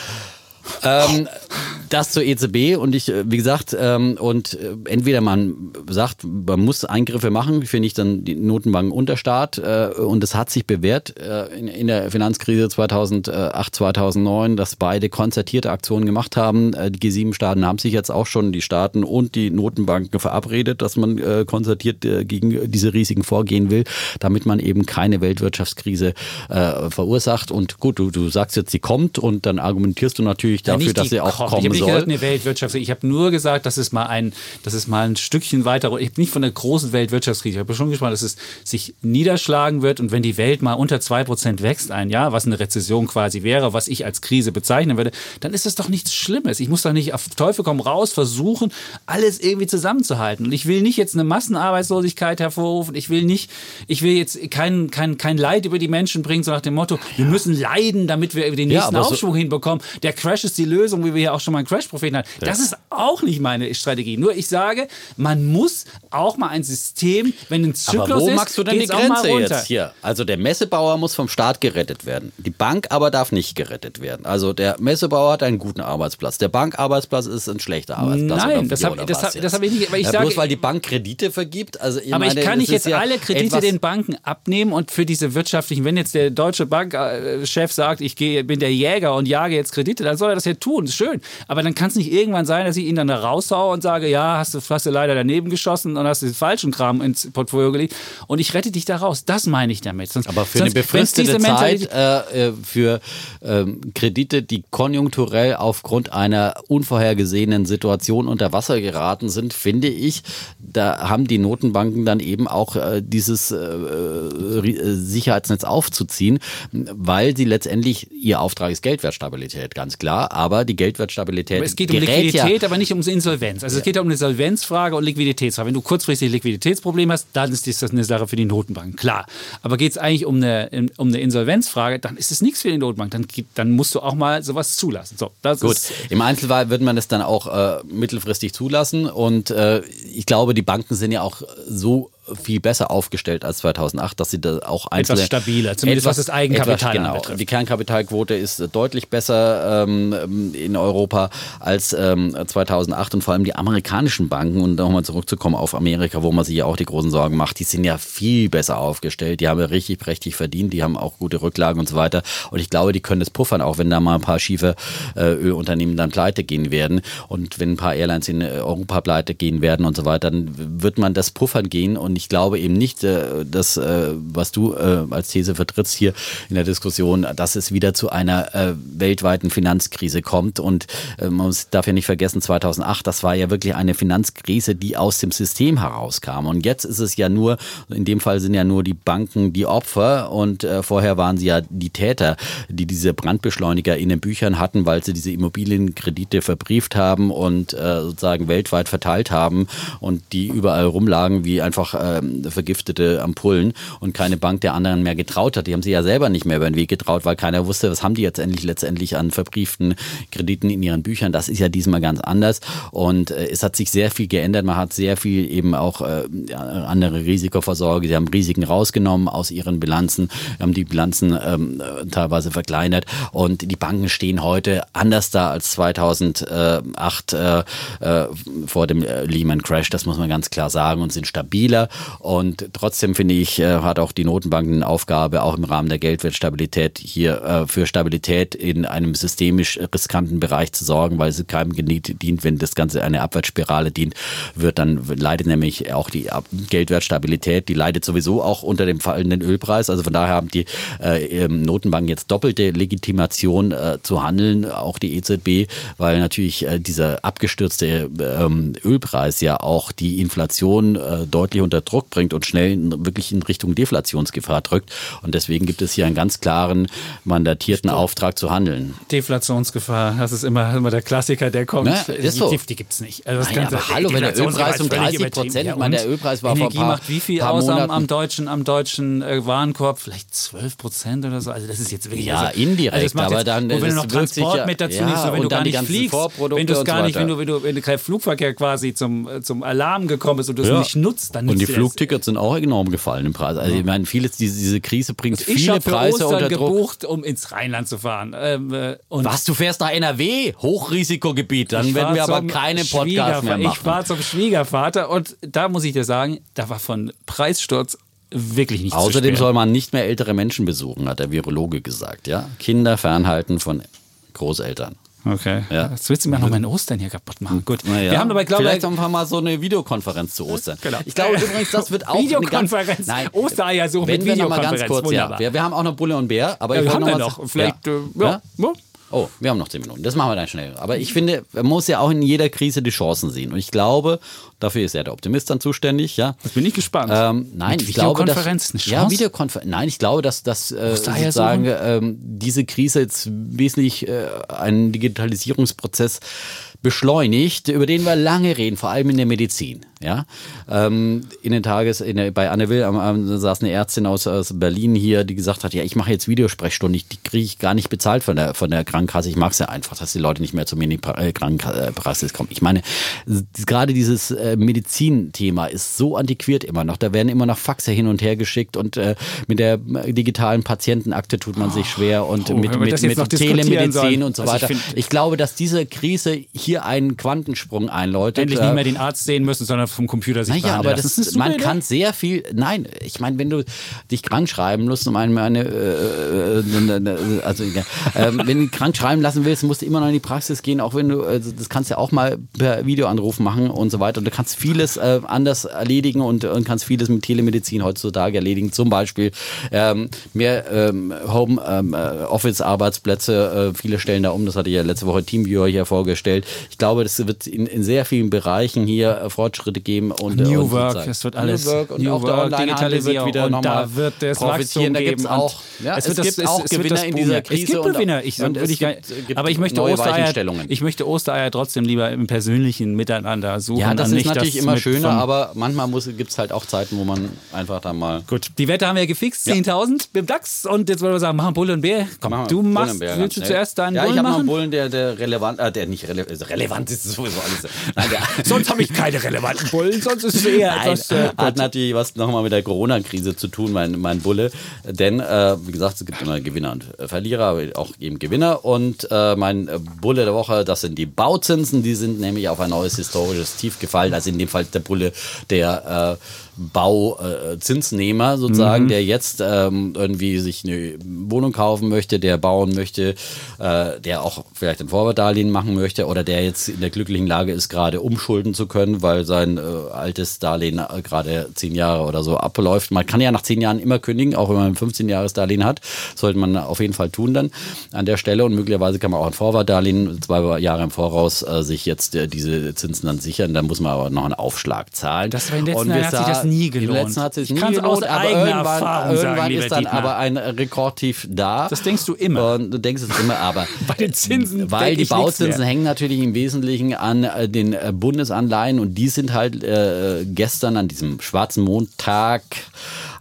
Ähm, das zur EZB und ich, äh, wie gesagt, ähm, und äh, entweder man sagt, man muss Eingriffe machen, finde ich dann die Notenbanken unter Staat äh, und es hat sich bewährt äh, in, in der Finanzkrise 2008, 2009, dass beide konzertierte Aktionen gemacht haben. Äh, die G7-Staaten haben sich jetzt auch schon, die Staaten und die Notenbanken verabredet, dass man äh, konzertiert gegen diese Risiken vorgehen will, damit man eben keine Weltwirtschaftskrise verursacht. Und gut, du, du sagst jetzt, sie kommt und dann argumentierst du natürlich dafür, nicht dass die sie auch kommen Ich habe nicht soll. gesagt, eine Weltwirtschaftskrise. Ich habe nur gesagt, dass es mal ein, dass es mal ein Stückchen weiter. Ich habe nicht von der großen Weltwirtschaftskrise. Ich habe schon gesprochen, dass es sich niederschlagen wird und wenn die Welt mal unter 2% wächst ein Jahr, was eine Rezession quasi wäre, was ich als Krise bezeichnen würde, dann ist das doch nichts Schlimmes. Ich muss doch nicht auf Teufel komm raus versuchen, alles irgendwie zusammenzuhalten. Und ich will nicht jetzt eine Massenarbeitslosigkeit hervorrufen. Ich will nicht, ich will jetzt kein, kein, kein Leid über die Menschen bringen, so nach dem Motto, wir müssen leiden, damit wir den Ja, nächsten so- Aufschwung hinbekommen. Der Crash ist die Lösung, wie wir ja auch schon mal einen Crash-Propheten hatten. Das ist auch nicht meine Strategie. Nur ich sage, man muss auch mal ein System, wenn ein Zyklus Aber wo ist, magst du denn die Grenze jetzt hier? Also der Messebauer muss vom Staat gerettet werden. Die Bank aber darf nicht gerettet werden. Also der Messebauer hat einen guten Arbeitsplatz. Der Bankarbeitsplatz ist ein schlechter Arbeitsplatz. Nein, das wie, hab- ich nicht- aber ich ja, sage- bloß weil die Bank Kredite vergibt. Also Aber meine, ich kann nicht jetzt ja alle Kredite den Banken abnehmen und für diese wirtschaftlichen, wenn jetzt der deutsche Bankchef sagt, ich gehe, bin der Jäger und jage jetzt Kredite, dann soll er das ja tun, ist schön. Aber dann kann es nicht irgendwann sein, dass ich ihn dann da raushaue und sage, ja, hast du, hast du leider daneben geschossen und hast den falschen Kram ins Portfolio gelegt und ich rette dich da raus. Das meine ich damit. Sonst, Aber für sonst, eine befristete Zeit äh, äh, für ähm, Kredite, die konjunkturell aufgrund einer unvorhergesehenen Situation unter Wasser geraten sind, finde ich, da haben die Notenbanken dann eben auch äh, dieses äh, äh, Sicherheitsnetz aufzuziehen, weil sie letztendlich ihr Auftrag ist Geldwertstabilität, ganz klar. Aber die Geldwertstabilität Aber es geht um Liquidität, ja, aber nicht um Insolvenz. Also es geht um eine Solvenzfrage und Liquiditätsfrage. Wenn du kurzfristig Liquiditätsprobleme hast, dann ist das eine Sache für die Notenbank. Klar. Aber geht es eigentlich um eine, um eine Insolvenzfrage, dann ist es nichts für die Notenbank. Dann, dann musst du auch mal sowas zulassen. So, das Gut, ist im Einzelfall wird man das dann auch äh, mittelfristig zulassen und äh, ich glaube, die Banken sind ja auch so viel besser aufgestellt als 2008, dass sie da auch einzelne, stabiler, zumindest was das Eigenkapital etwas, genau. anbetrifft. Die Kernkapitalquote ist äh, deutlich besser ähm, in Europa als ähm, 2008 und vor allem die amerikanischen Banken. Und nochmal zurückzukommen auf Amerika, wo man sich ja auch die großen Sorgen macht, die sind ja viel besser aufgestellt, die haben ja richtig prächtig verdient, die haben auch gute Rücklagen und so weiter. Und ich glaube, die können das puffern, auch wenn da mal ein paar schiefe äh, Ölunternehmen dann pleite gehen werden. Und wenn ein paar Airlines in äh, Europa pleite gehen werden und so weiter, dann wird man das puffern gehen. Und ich glaube eben nicht, äh, dass, äh, was du äh, als These vertrittst hier in der Diskussion, dass es wieder zu einer äh, weltweiten Finanzkrise kommt. Und äh, man muss, darf ja nicht vergessen, 2008, das war ja wirklich eine Finanzkrise, die aus dem System herauskam. Und jetzt ist es ja nur, in dem Fall sind ja nur die Banken die Opfer. Und äh, vorher waren sie ja die Täter, die diese Brandbeschleuniger in den Büchern hatten, weil sie diese Immobilienkredite verbrieft haben und äh, sozusagen weltweit verteilt haben und die überall rumlagen wie einfach ähm, vergiftete Ampullen und keine Bank der anderen mehr getraut hat. Die haben sie ja selber nicht mehr über den Weg getraut, weil keiner wusste, was haben die jetzt endlich letztendlich an verbrieften Krediten in ihren Büchern. Das ist ja diesmal ganz anders und äh, es hat sich sehr viel geändert. Man hat sehr viel eben auch äh, andere Risikoversorger, sie haben Risiken rausgenommen aus ihren Bilanzen, haben die Bilanzen ähm, äh, teilweise verkleinert und die Banken stehen heute anders da als 2008 äh, äh, vor dem äh, Lehman Crash, das muss man ganz klar sagen und sind stabiler und trotzdem finde ich, äh, hat auch die Notenbank eine Aufgabe, auch im Rahmen der Geldwertstabilität hier äh, für Stabilität in einem systemisch riskanten Bereich zu sorgen, weil es keinem gedient, dient, wenn das Ganze eine Abwärtsspirale dient, wird dann leidet nämlich auch die Ab- Geldwertstabilität, die leidet sowieso auch unter dem fallenden Ölpreis. Also von daher haben die äh, Notenbanken jetzt doppelte Legitimation zu handeln, auch die EZB, weil natürlich dieser abgestürzte ähm, Ölpreis ja auch die Inflation deutlich unter Druck bringt und schnell wirklich in Richtung Deflationsgefahr drückt. Und deswegen gibt es hier einen ganz klaren mandatierten Auftrag zu handeln. Deflationsgefahr. Das ist immer, immer der Klassiker, der kommt. Ne, ist so. Die, die gibt es nicht. Also das Nein, Ganze- aber hallo, wenn der Ölpreis um ist völlig 30 übertrieben. Prozent, Ja, meine, der Ölpreis war vor Energie ein paar- macht wie viel aus am, am deutschen, am deutschen äh, Warenkorb? Vielleicht 12 Prozent oder so. Also das ist jetzt wirklich. Ja, also, indirekt, also aber jetzt, dann, und wenn du noch Transport ja- mit dazu ja, nimmst, und wenn du gar nicht fliegst, wenn du es so gar nicht, wenn du, wenn du, wenn du kein Flugverkehr quasi zum, äh, zum Alarm gekommen bist und du es Ja. nicht nutzt, dann Und die Flugtickets sind auch enorm gefallen im Preis. Also ich meine, vieles, diese, diese Krise bringt Ich viele habe Preise Ostern unter Druck. gebucht, um ins Rheinland zu fahren. Ähm, äh, und Was, du fährst nach NRW? Hochrisikogebiet. Dann Ich werden wir aber keine Podcasts mehr machen. Ich war zum Schwiegervater und da muss ich dir sagen, da war von Preissturz wirklich nichts Außerdem soll man nicht mehr ältere Menschen besuchen, hat der Virologe gesagt. Ja? Kinder fernhalten von Großeltern. Okay. Ja. Jetzt willst du mir noch meinen Ostern hier kaputt machen. Gut. Naja, Wir haben aber, glaube vielleicht ich, einfach mal so eine Videokonferenz zu Ostern. Genau. Ich glaube übrigens, das wird auch eine Videokonferenz. Ganz, nein, Ostereier wenn mit wir noch mal ganz Videokonferenz. kurz, ja, wir, wir haben auch noch Bulle und Bär, aber Ja, ich wir haben noch Vielleicht, ja. äh, ja. Oh, wir haben noch zehn Minuten. Das machen wir dann schnell. Aber ich finde, man muss ja auch in jeder Krise die Chancen sehen. Und ich glaube, dafür ist ja der Optimist dann zuständig. Ja. Jetzt bin ich gespannt. Ähm, nein, Mit ich glaube, dass, ja? Videokonferenz. Nein, ich glaube, dass, dass äh, sozusagen ähm, diese Krise jetzt wesentlich äh, einen Digitalisierungsprozess beschleunigt, über den wir lange reden, vor allem in der Medizin. Ja, ähm, in den Tages in der, bei Anne Will am, am, saß eine Ärztin aus, aus Berlin hier, die gesagt hat, ja, ich mache jetzt Videosprechstunden, ich, die kriege ich gar nicht bezahlt von der von der Krankenkasse. Ich mag es ja einfach, dass die Leute nicht mehr zu mir in die pra äh, Krankenpraxis kommen. Ich meine, gerade dieses äh, Medizinthema ist so antiquiert immer noch. Da werden immer noch Faxe hin und her geschickt und äh, mit der digitalen Patientenakte tut man sich schwer und Oh, mit, mit, mit Telemedizin sollen. und so Also ich weiter. find- ich glaube, dass diese Krise hier einen Quantensprung einläutet. Endlich Äh, nicht mehr den Arzt sehen müssen, sondern vom Computer sich naja, aber das, ist eine man kann sehr viel. Nein, ich meine, wenn du dich krank schreiben musst, um eine, eine äh, äh, ne, also ähm, wenn du krank schreiben lassen willst, musst du immer noch in die Praxis gehen, auch wenn du, also das kannst du ja auch mal per Videoanruf machen und so weiter. Und du kannst vieles äh, anders erledigen und, und kannst vieles mit Telemedizin heutzutage erledigen. Zum Beispiel ähm, mehr ähm, Home ähm, äh, Office Arbeitsplätze. Äh, viele stellen da um. Das hatte ja letzte Woche Teamviewer hier vorgestellt. Ich glaube, das wird in, in sehr vielen Bereichen hier äh, Geben und äh, New und Work, es wird alles New Work und New auch der Work, Onlinehandel wird Digitalisierung wieder und da wird es profitieren. Da Wachstum gibt es geben auch, ja, es es, wird das- gibt es- auch es wird Gewinner das in dieser Es Krise. gibt und- Gewinner. Ich, und es ich, gibt, gibt aber ich möchte, Ostereier, ich möchte Ostereier trotzdem lieber im persönlichen Miteinander suchen. ja, das ist nicht natürlich das immer schöner, aber manchmal gibt es halt auch Zeiten, wo man einfach da mal Gut, die Wette haben wir gefixt, 10.000 beim DAX. Und jetzt wollen wir sagen, machen Bull und Bär. Komm, Machen du machst, willst du zuerst deinen Ja, ich Bullen habe noch einen machen? Bullen, der, der relevant, äh, der nicht relevant ist. Relevant ist sowieso alles. Nein, der, Sonst habe ich keine relevanten Bullen, sonst ist es eher Nein, etwas... Äh, hat natürlich was nochmal mit der Corona-Krise zu tun, mein, mein Bulle. Denn, äh, wie gesagt, es gibt immer Gewinner und äh, Verlierer, aber auch eben Gewinner. Und äh, mein äh, Bulle der Woche, das sind die Bauzinsen. Die sind nämlich auf ein neues historisches Tief gefallen. Also in dem Fall der Bulle der äh, Bauzinsnehmer sozusagen, der jetzt ähm, irgendwie sich eine Wohnung kaufen möchte, der bauen möchte, äh, der auch vielleicht ein Vorwartdarlehen machen möchte oder der jetzt in der glücklichen Lage ist, gerade umschulden zu können, weil sein äh, altes Darlehen äh, gerade zehn Jahre oder so abläuft. Man kann ja nach zehn Jahren immer kündigen, auch wenn man ein 15-Jahres-Darlehen hat. Sollte man auf jeden Fall tun dann an der Stelle und möglicherweise kann man auch ein Vorwartdarlehen zwei Jahre im Voraus äh, sich jetzt äh, diese Zinsen dann sichern. Da muss man aber noch einen Aufschlag zahlen. Das war in den letzten Jahren hat sich das nie Im gelohnt. letzten hat Ich nie gelohnt, aus aber eigener irgendwann, Erfahrung sagen, irgendwann lieber ist dann Dietmar. aber ein Rekordtief da. Das denkst du immer. Und du denkst es immer, aber Bei den Zinsen weil denk die Bauzinsen hängen natürlich im Wesentlichen an äh, den äh, Bundesanleihen und die sind halt äh, gestern an diesem schwarzen Montag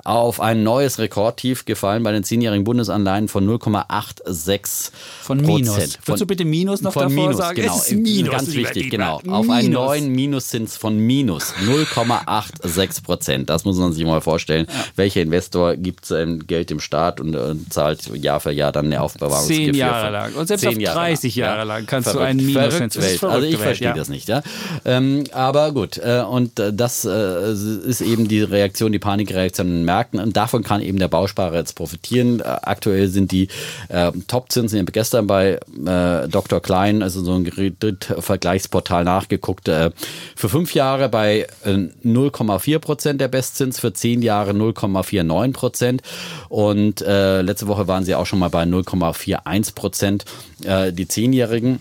auf ein neues Rekordtief gefallen bei den zehnjährigen Bundesanleihen von 0,86 Von Minus. Prozent. Würdest du bitte Minus noch von davor Minus, sagen? Genau, Es ist Minus, ganz wichtig, genau. Auf einen Minus. neuen Minuszins von minus 0,86 Prozent. Das muss man sich mal vorstellen. Welcher Investor gibt sein Geld dem Staat und äh, zahlt Jahr für Jahr dann eine Aufbewahrungsgebühr? Zehn Jahre von lang. Und selbst auf Jahre 30 lang. Jahre lang kannst du Verrückt, einen Minus- verrückt das ist Welt. Also ich Welt, verstehe ja. das nicht. Ja? Ähm, aber gut, äh, und äh, das äh, ist eben die Reaktion, die Panikreaktion in den Märkten und davon kann eben der Bausparer jetzt profitieren. Äh, aktuell sind die äh, Topzinsen, ich gestern bei äh, Dr. Klein, also so ein Vergleichsportal nachgeguckt, äh, für fünf Jahre bei äh, 0,4 Prozent der Bestzins, für zehn Jahre 0,49 Prozent und äh, letzte Woche waren sie auch schon mal bei 0,41 Prozent, äh, die Zehnjährigen.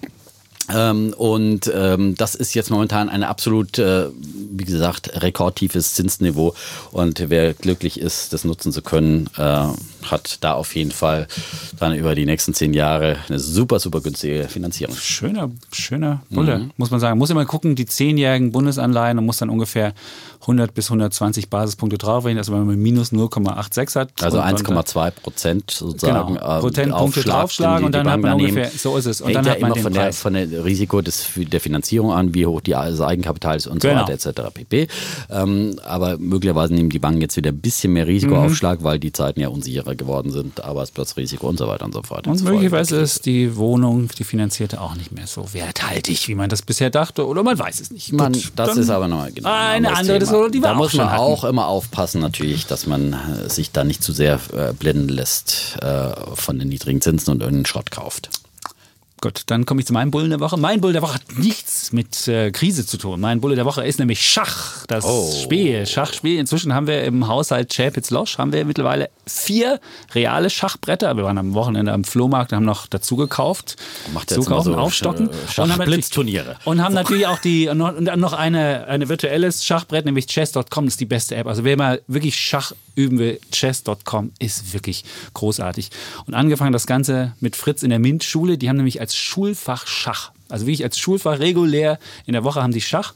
Ähm, und ähm, das ist jetzt momentan ein absolut, äh, wie gesagt, rekordtiefes Zinsniveau. Und wer glücklich ist, das nutzen zu können, äh, hat da auf jeden Fall dann über die nächsten zehn Jahre eine super, super günstige Finanzierung. Schöner, schöner Bulle, Mhm. muss man sagen. Muss immer gucken, die zehnjährigen Bundesanleihen und muss dann ungefähr 100 bis 120 Basispunkte draufrechnen, also wenn man minus 0,86 hat. Also und- und- 1,2 Prozent sozusagen. Genau, ähm, Prozentpunkte Aufschlag, draufschlagen und dann hat man ungefähr- so ist es. Und Hängt dann ja hat man immer von der, Preis. von der Risiko des, der Finanzierung an, wie hoch die, das Eigenkapital ist und Genau. so weiter etc. pp. Ähm, aber möglicherweise nehmen die Banken jetzt wieder ein bisschen mehr Risikoaufschlag, weil die Zeiten ja unsicherer geworden sind, Arbeitsplatzrisiko und so weiter und so fort. Und folgen möglicherweise der ist die Wohnung, die finanzierte, auch nicht mehr so werthaltig, wie man das bisher dachte. Oder man weiß es nicht. Man, Gut, das ist aber nochmal genau ein Eine andere Thema. Diskussion, die wir Da muss man hatten. auch immer aufpassen, natürlich, dass man äh, sich da nicht zu sehr äh, blenden lässt äh, von den niedrigen Zinsen und irgendeinen Schrott kauft. Gut, dann komme ich zu meinem Bullen der Woche. Mein Bullen der Woche hat nichts mit äh, Krise zu tun. Mein Bulle der Woche ist nämlich Schach, das oh. Spiel, Schachspiel. Inzwischen haben wir im Haushalt Chapitz Losch haben wir mittlerweile vier reale Schachbretter. Wir waren am Wochenende am Flohmarkt und haben noch dazu gekauft, Macht zukaufen, so aufstocken Sch und haben Blitzturniere und haben natürlich auch die noch, noch eine eine virtuelles Schachbrett, nämlich chess.com, ist die beste App. Also wer mal wirklich Schach üben will, chess.com ist wirklich großartig. Und angefangen das Ganze mit Fritz in der MINT-Schule. Die haben nämlich als Schulfach Schach. Also wie ich als Schulfach regulär in der Woche haben die Schach.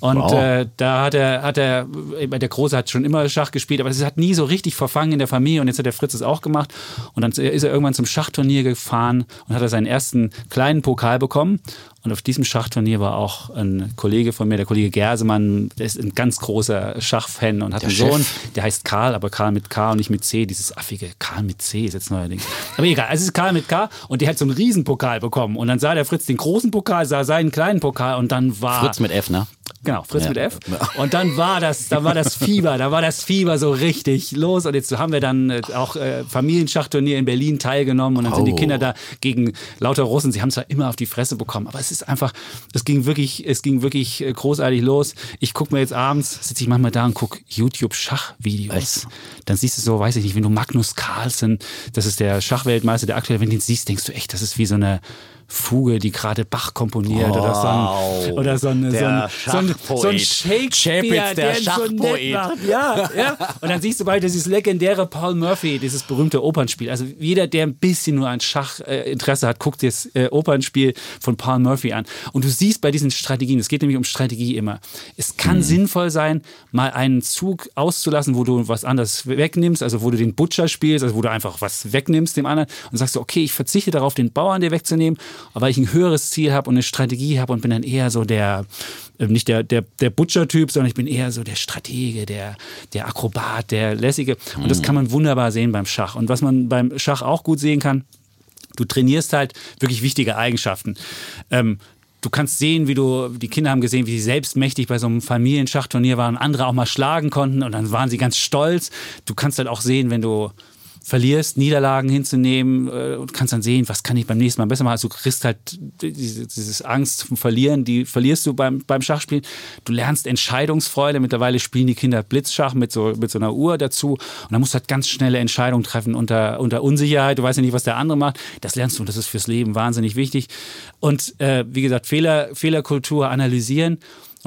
Und wow. äh, da hat er, hat er, der Große hat schon immer Schach gespielt, aber es hat nie so richtig verfangen in der Familie. Und jetzt hat der Fritz es auch gemacht. Und dann ist er irgendwann zum Schachturnier gefahren und hat er seinen ersten kleinen Pokal bekommen. Und auf diesem Schachturnier war auch ein Kollege von mir, der Kollege Gersemann, der ist ein ganz großer Schachfan und hat der einen Chef. Sohn, der heißt Karl, aber Karl mit K und nicht mit C. Dieses affige Karl mit C ist jetzt neuerdings. Aber egal, also es ist Karl mit K und der hat so einen Riesenpokal bekommen. Und dann sah der Fritz den großen Pokal, sah seinen kleinen Pokal und dann war. Fritz mit F, ne? Genau, Fritz ja. mit F. Und dann war das, da war das Fieber, da war das Fieber so richtig los. Und jetzt haben wir dann äh, auch äh, Familienschachturnier in Berlin teilgenommen und dann oh. sind die Kinder da gegen lauter Russen. Sie haben zwar immer auf die Fresse bekommen, aber es ist einfach, es ging wirklich, es ging wirklich äh, großartig los. Ich gucke mir jetzt abends, sitze ich manchmal da und gucke YouTube-Schachvideos. Dann siehst du so, weiß ich nicht, wenn du Magnus Carlsen, das ist der Schachweltmeister, der aktuell, wenn du ihn siehst, denkst du echt, das ist wie so eine Fuge, die gerade Bach komponiert wow. oder so ein, oder so ein, so ein, so ein, so ein Shakespeare, der, der so nett macht. Ja, ja. Und dann siehst du bald dieses legendäre Paul Murphy, dieses berühmte Opernspiel. Also jeder, der ein bisschen nur an Schachinteresse äh, hat, guckt das äh, Opernspiel von Paul Murphy an. Und du siehst bei diesen Strategien, es geht nämlich um Strategie immer. Es kann mhm. sinnvoll sein, mal einen Zug auszulassen, wo du was anderes wegnimmst, also wo du den Butcher spielst, also wo du einfach was wegnimmst dem anderen und sagst, okay, ich verzichte darauf, den Bauern dir wegzunehmen weil ich ein höheres Ziel habe und eine Strategie habe und bin dann eher so der, äh, nicht der, der, der Butcher-Typ, sondern ich bin eher so der Stratege, der, der Akrobat, der Lässige. Und das mhm. kann man wunderbar sehen beim Schach. Und was man beim Schach auch gut sehen kann, du trainierst halt wirklich wichtige Eigenschaften. Ähm, du kannst sehen, wie du, die Kinder haben gesehen, wie sie selbstmächtig bei so einem Familienschachturnier waren, andere auch mal schlagen konnten und dann waren sie ganz stolz. Du kannst halt auch sehen, wenn du verlierst, Niederlagen hinzunehmen äh, und kannst dann sehen, was kann ich beim nächsten Mal besser machen. Also du kriegst halt diese, dieses Angst vom Verlieren, die verlierst du beim, beim Schachspielen. Du lernst Entscheidungsfreude. Mittlerweile spielen die Kinder Blitzschach mit so, mit so einer Uhr dazu. Und dann musst du halt ganz schnelle Entscheidungen treffen unter, unter Unsicherheit. Du weißt ja nicht, was der andere macht. Das lernst du und das ist fürs Leben wahnsinnig wichtig. Und äh, wie gesagt, Fehler, Fehlerkultur analysieren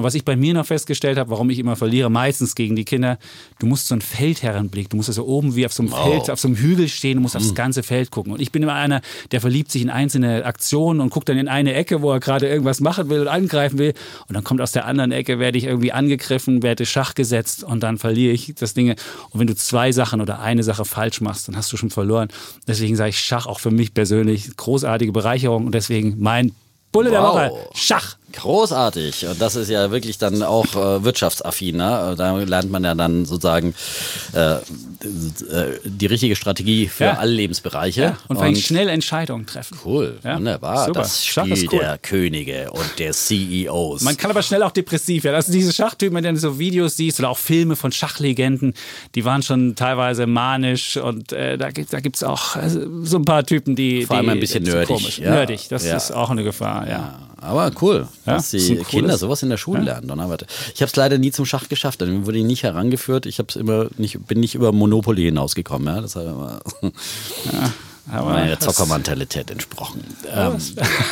und was ich bei mir noch festgestellt habe, warum ich immer verliere, meistens gegen die Kinder, du musst so einen Feldherrenblick, du musst also oben wie auf so einem wow. Feld, auf so einem Hügel stehen, du musst aufs hm. ganze Feld gucken. Und ich bin immer einer, der verliebt sich in einzelne Aktionen und guckt dann in eine Ecke, wo er gerade irgendwas machen will und angreifen will. Und dann kommt aus der anderen Ecke, werde ich irgendwie angegriffen, werde Schach gesetzt und dann verliere ich das Ding. Und wenn du zwei Sachen oder eine Sache falsch machst, dann hast du schon verloren. Deswegen sage ich Schach auch für mich persönlich großartige Bereicherung und deswegen mein Bulle wow. der Woche, Schach. Großartig. Und das ist ja wirklich dann auch äh, wirtschaftsaffin. Ne? Da lernt man ja dann sozusagen äh, äh die richtige Strategie für ja. alle Lebensbereiche. Ja. Und, und schnell Entscheidungen treffen. Cool, ja. wunderbar. Super. Das Spiel cool. der Könige und der CEOs. Man kann aber schnell auch depressiv werden. Also diese Schachtypen, wenn du so Videos siehst oder auch Filme von Schachlegenden, die waren schon teilweise manisch und äh, da gibt es da auch also, so ein paar Typen, die... Vor allem die, ein bisschen nerdig. Nerdig, das ist auch eine Gefahr, ja. Aber cool, ja, dass die Kinder sowas in der Schule ja. lernen. Donnerwetter. Ich habe es leider nie zum Schach geschafft. Dann wurde ich nicht herangeführt. Ich immer nicht, bin nicht über Monopoly hinausgekommen. Ja, das hat immer ja. Meiner Zockermentalität entsprochen. Ähm,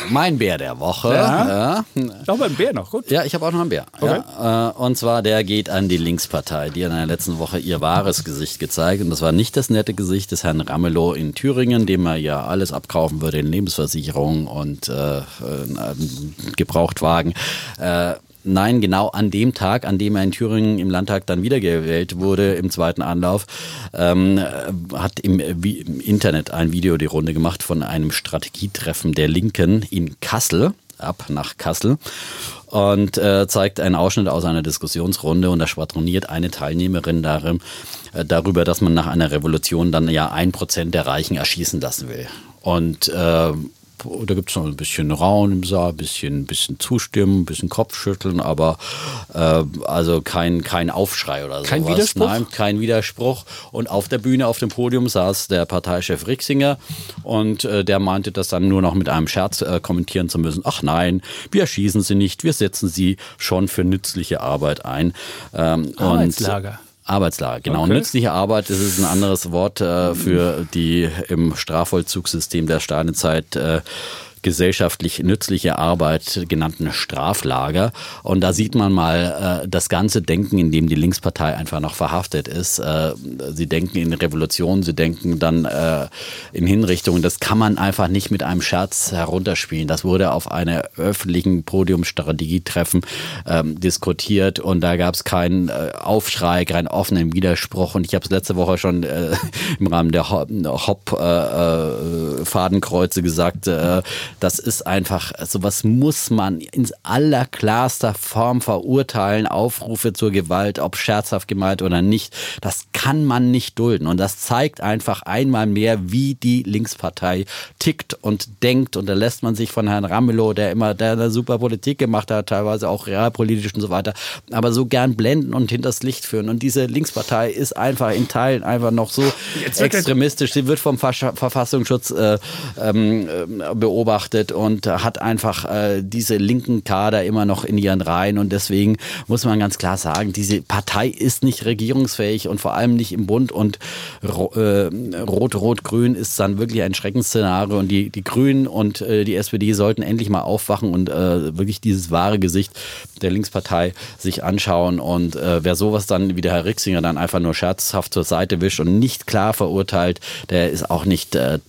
mein Bär der Woche. Ja. Ja. Noch ein Bär noch, gut. Ja, ich habe auch noch einen Bär. Okay. Ja. Äh, und zwar, der geht an die Linkspartei, die in der letzten Woche ihr wahres Gesicht gezeigt. Und das war nicht das nette Gesicht des Herrn Ramelow in Thüringen, dem er ja alles abkaufen würde in Lebensversicherung und äh, äh Gebrauchtwagen. Äh, Nein, genau an dem Tag, an dem er in Thüringen im Landtag dann wiedergewählt wurde, im zweiten Anlauf, ähm, hat im, im Internet ein Video die Runde gemacht von einem Strategietreffen der Linken in Kassel, ab nach Kassel und äh, zeigt einen Ausschnitt aus einer Diskussionsrunde und da schwadroniert eine Teilnehmerin darin, äh, darüber, dass man nach einer Revolution dann ja ein Prozent der Reichen erschießen lassen will. Und äh, da gibt es noch ein bisschen Raun im Saal, ein bisschen, bisschen Zustimmen, ein bisschen Kopfschütteln, aber äh, also kein, kein Aufschrei oder so. Kein Widerspruch? Nein, kein Widerspruch. Und auf der Bühne, auf dem Podium saß der Parteichef Rixinger und äh, der meinte das dann nur noch mit einem Scherz äh, kommentieren zu müssen. Ach nein, wir schießen sie nicht, wir setzen sie schon für nützliche Arbeit ein. Ähm, Arbeitslager. Und Arbeitslager, genau. Okay. Nützliche Arbeit das ist ein anderes Wort äh, für die im Strafvollzugssystem der Steinezeit äh, gesellschaftlich nützliche Arbeit genannten Straflager. Und da sieht man mal äh, das ganze Denken, in dem die Linkspartei einfach noch verhaftet ist. Äh, sie denken in Revolution, sie denken dann äh, in Hinrichtungen. Das kann man einfach nicht mit einem Scherz herunterspielen. Das wurde auf einer öffentlichen Podiumstrategietreffen ähm, diskutiert und da gab es keinen äh, Aufschrei, keinen offenen Widerspruch. Und ich habe es letzte Woche schon äh, im Rahmen der Hop-Fadenkreuze äh, gesagt, das ist einfach, sowas muss man in allerklarster Form verurteilen. Aufrufe zur Gewalt, ob scherzhaft gemeint oder nicht, das kann man nicht dulden. Und das zeigt einfach einmal mehr, wie die Linkspartei tickt und denkt. Und da lässt man sich von Herrn Ramelow, der immer der eine super Politik gemacht hat, teilweise auch realpolitisch und so weiter, aber so gern blenden und hinters Licht führen. Und diese Linkspartei ist einfach in Teilen einfach noch so extremistisch. Sie wird vom Verfassungsschutz äh, ähm, äh, beobachtet beobachtet und hat einfach äh, diese linken Kader immer noch in ihren Reihen. Und deswegen muss man ganz klar sagen, diese Partei ist nicht regierungsfähig und vor allem nicht im Bund. Und äh, Rot-Rot-Grün ist dann wirklich ein Schreckensszenario. Und die, die Grünen und äh, die SPD sollten endlich mal aufwachen und äh, wirklich dieses wahre Gesicht der Linkspartei sich anschauen. Und äh, wer sowas dann wie der Herr Rixinger dann einfach nur scherzhaft zur Seite wischt und nicht klar verurteilt, der ist auch nicht äh,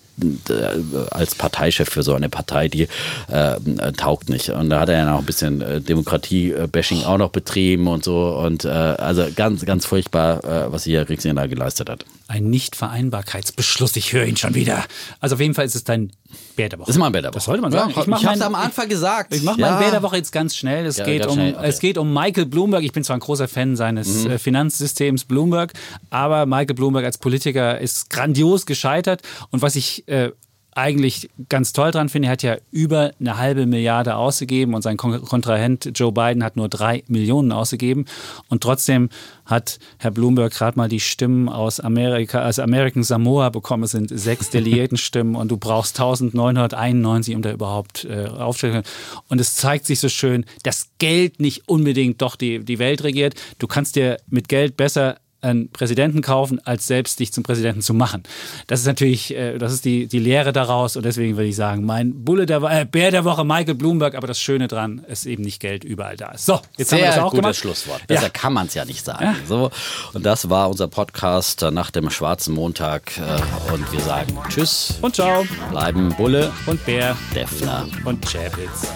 als Parteichef für so eine Partei, die äh, taugt nicht. Und da hat er ja noch ein bisschen äh, Demokratie-Bashing auch noch betrieben und so. Und äh, also ganz, ganz furchtbar, äh, was hier Rixien da geleistet hat. Ein Nichtvereinbarkeitsbeschluss, ich höre ihn schon wieder. Also auf jeden Fall ist es dein Bär der Woche. Das ist mein Bär der Woche. Das sollte man sagen. Ja, ich ich habe es am Anfang gesagt. Ich mache ja. mein Bär der Woche jetzt ganz schnell. Es, ja, geht, um, schnell. Okay. es geht um Michael Bloomberg. Ich bin zwar ein großer Fan seines mhm. Äh, Finanzsystems Bloomberg, aber Michael Bloomberg als Politiker ist grandios gescheitert. Und was ich äh, eigentlich ganz toll dran finde, er hat ja über eine halbe Milliarde ausgegeben und sein Kontrahent Joe Biden hat nur drei Millionen ausgegeben. Und trotzdem hat Herr Bloomberg gerade mal die Stimmen aus Amerika, aus American Samoa bekommen. Es sind sechs Delegiertenstimmen und du brauchst 1991, um da überhaupt äh, aufzustellen. Und es zeigt sich so schön, dass Geld nicht unbedingt doch die, die Welt regiert. Du kannst dir mit Geld besser einen Präsidenten kaufen, als selbst dich zum Präsidenten zu machen. Das ist natürlich, äh, das ist die, die Lehre daraus und deswegen würde ich sagen, mein Bulle der äh, Bär der Woche, Michael Bloomberg, aber das Schöne dran ist eben nicht Geld überall da ist. So, jetzt Sehr haben wir das auch gutes gemacht. Schlusswort. Besser ja. kann man es ja nicht sagen. Ja. So, und das war unser Podcast nach dem schwarzen Montag äh, und wir sagen Tschüss und Ciao. Bleiben Bulle und Bär, Defner und Chapitz.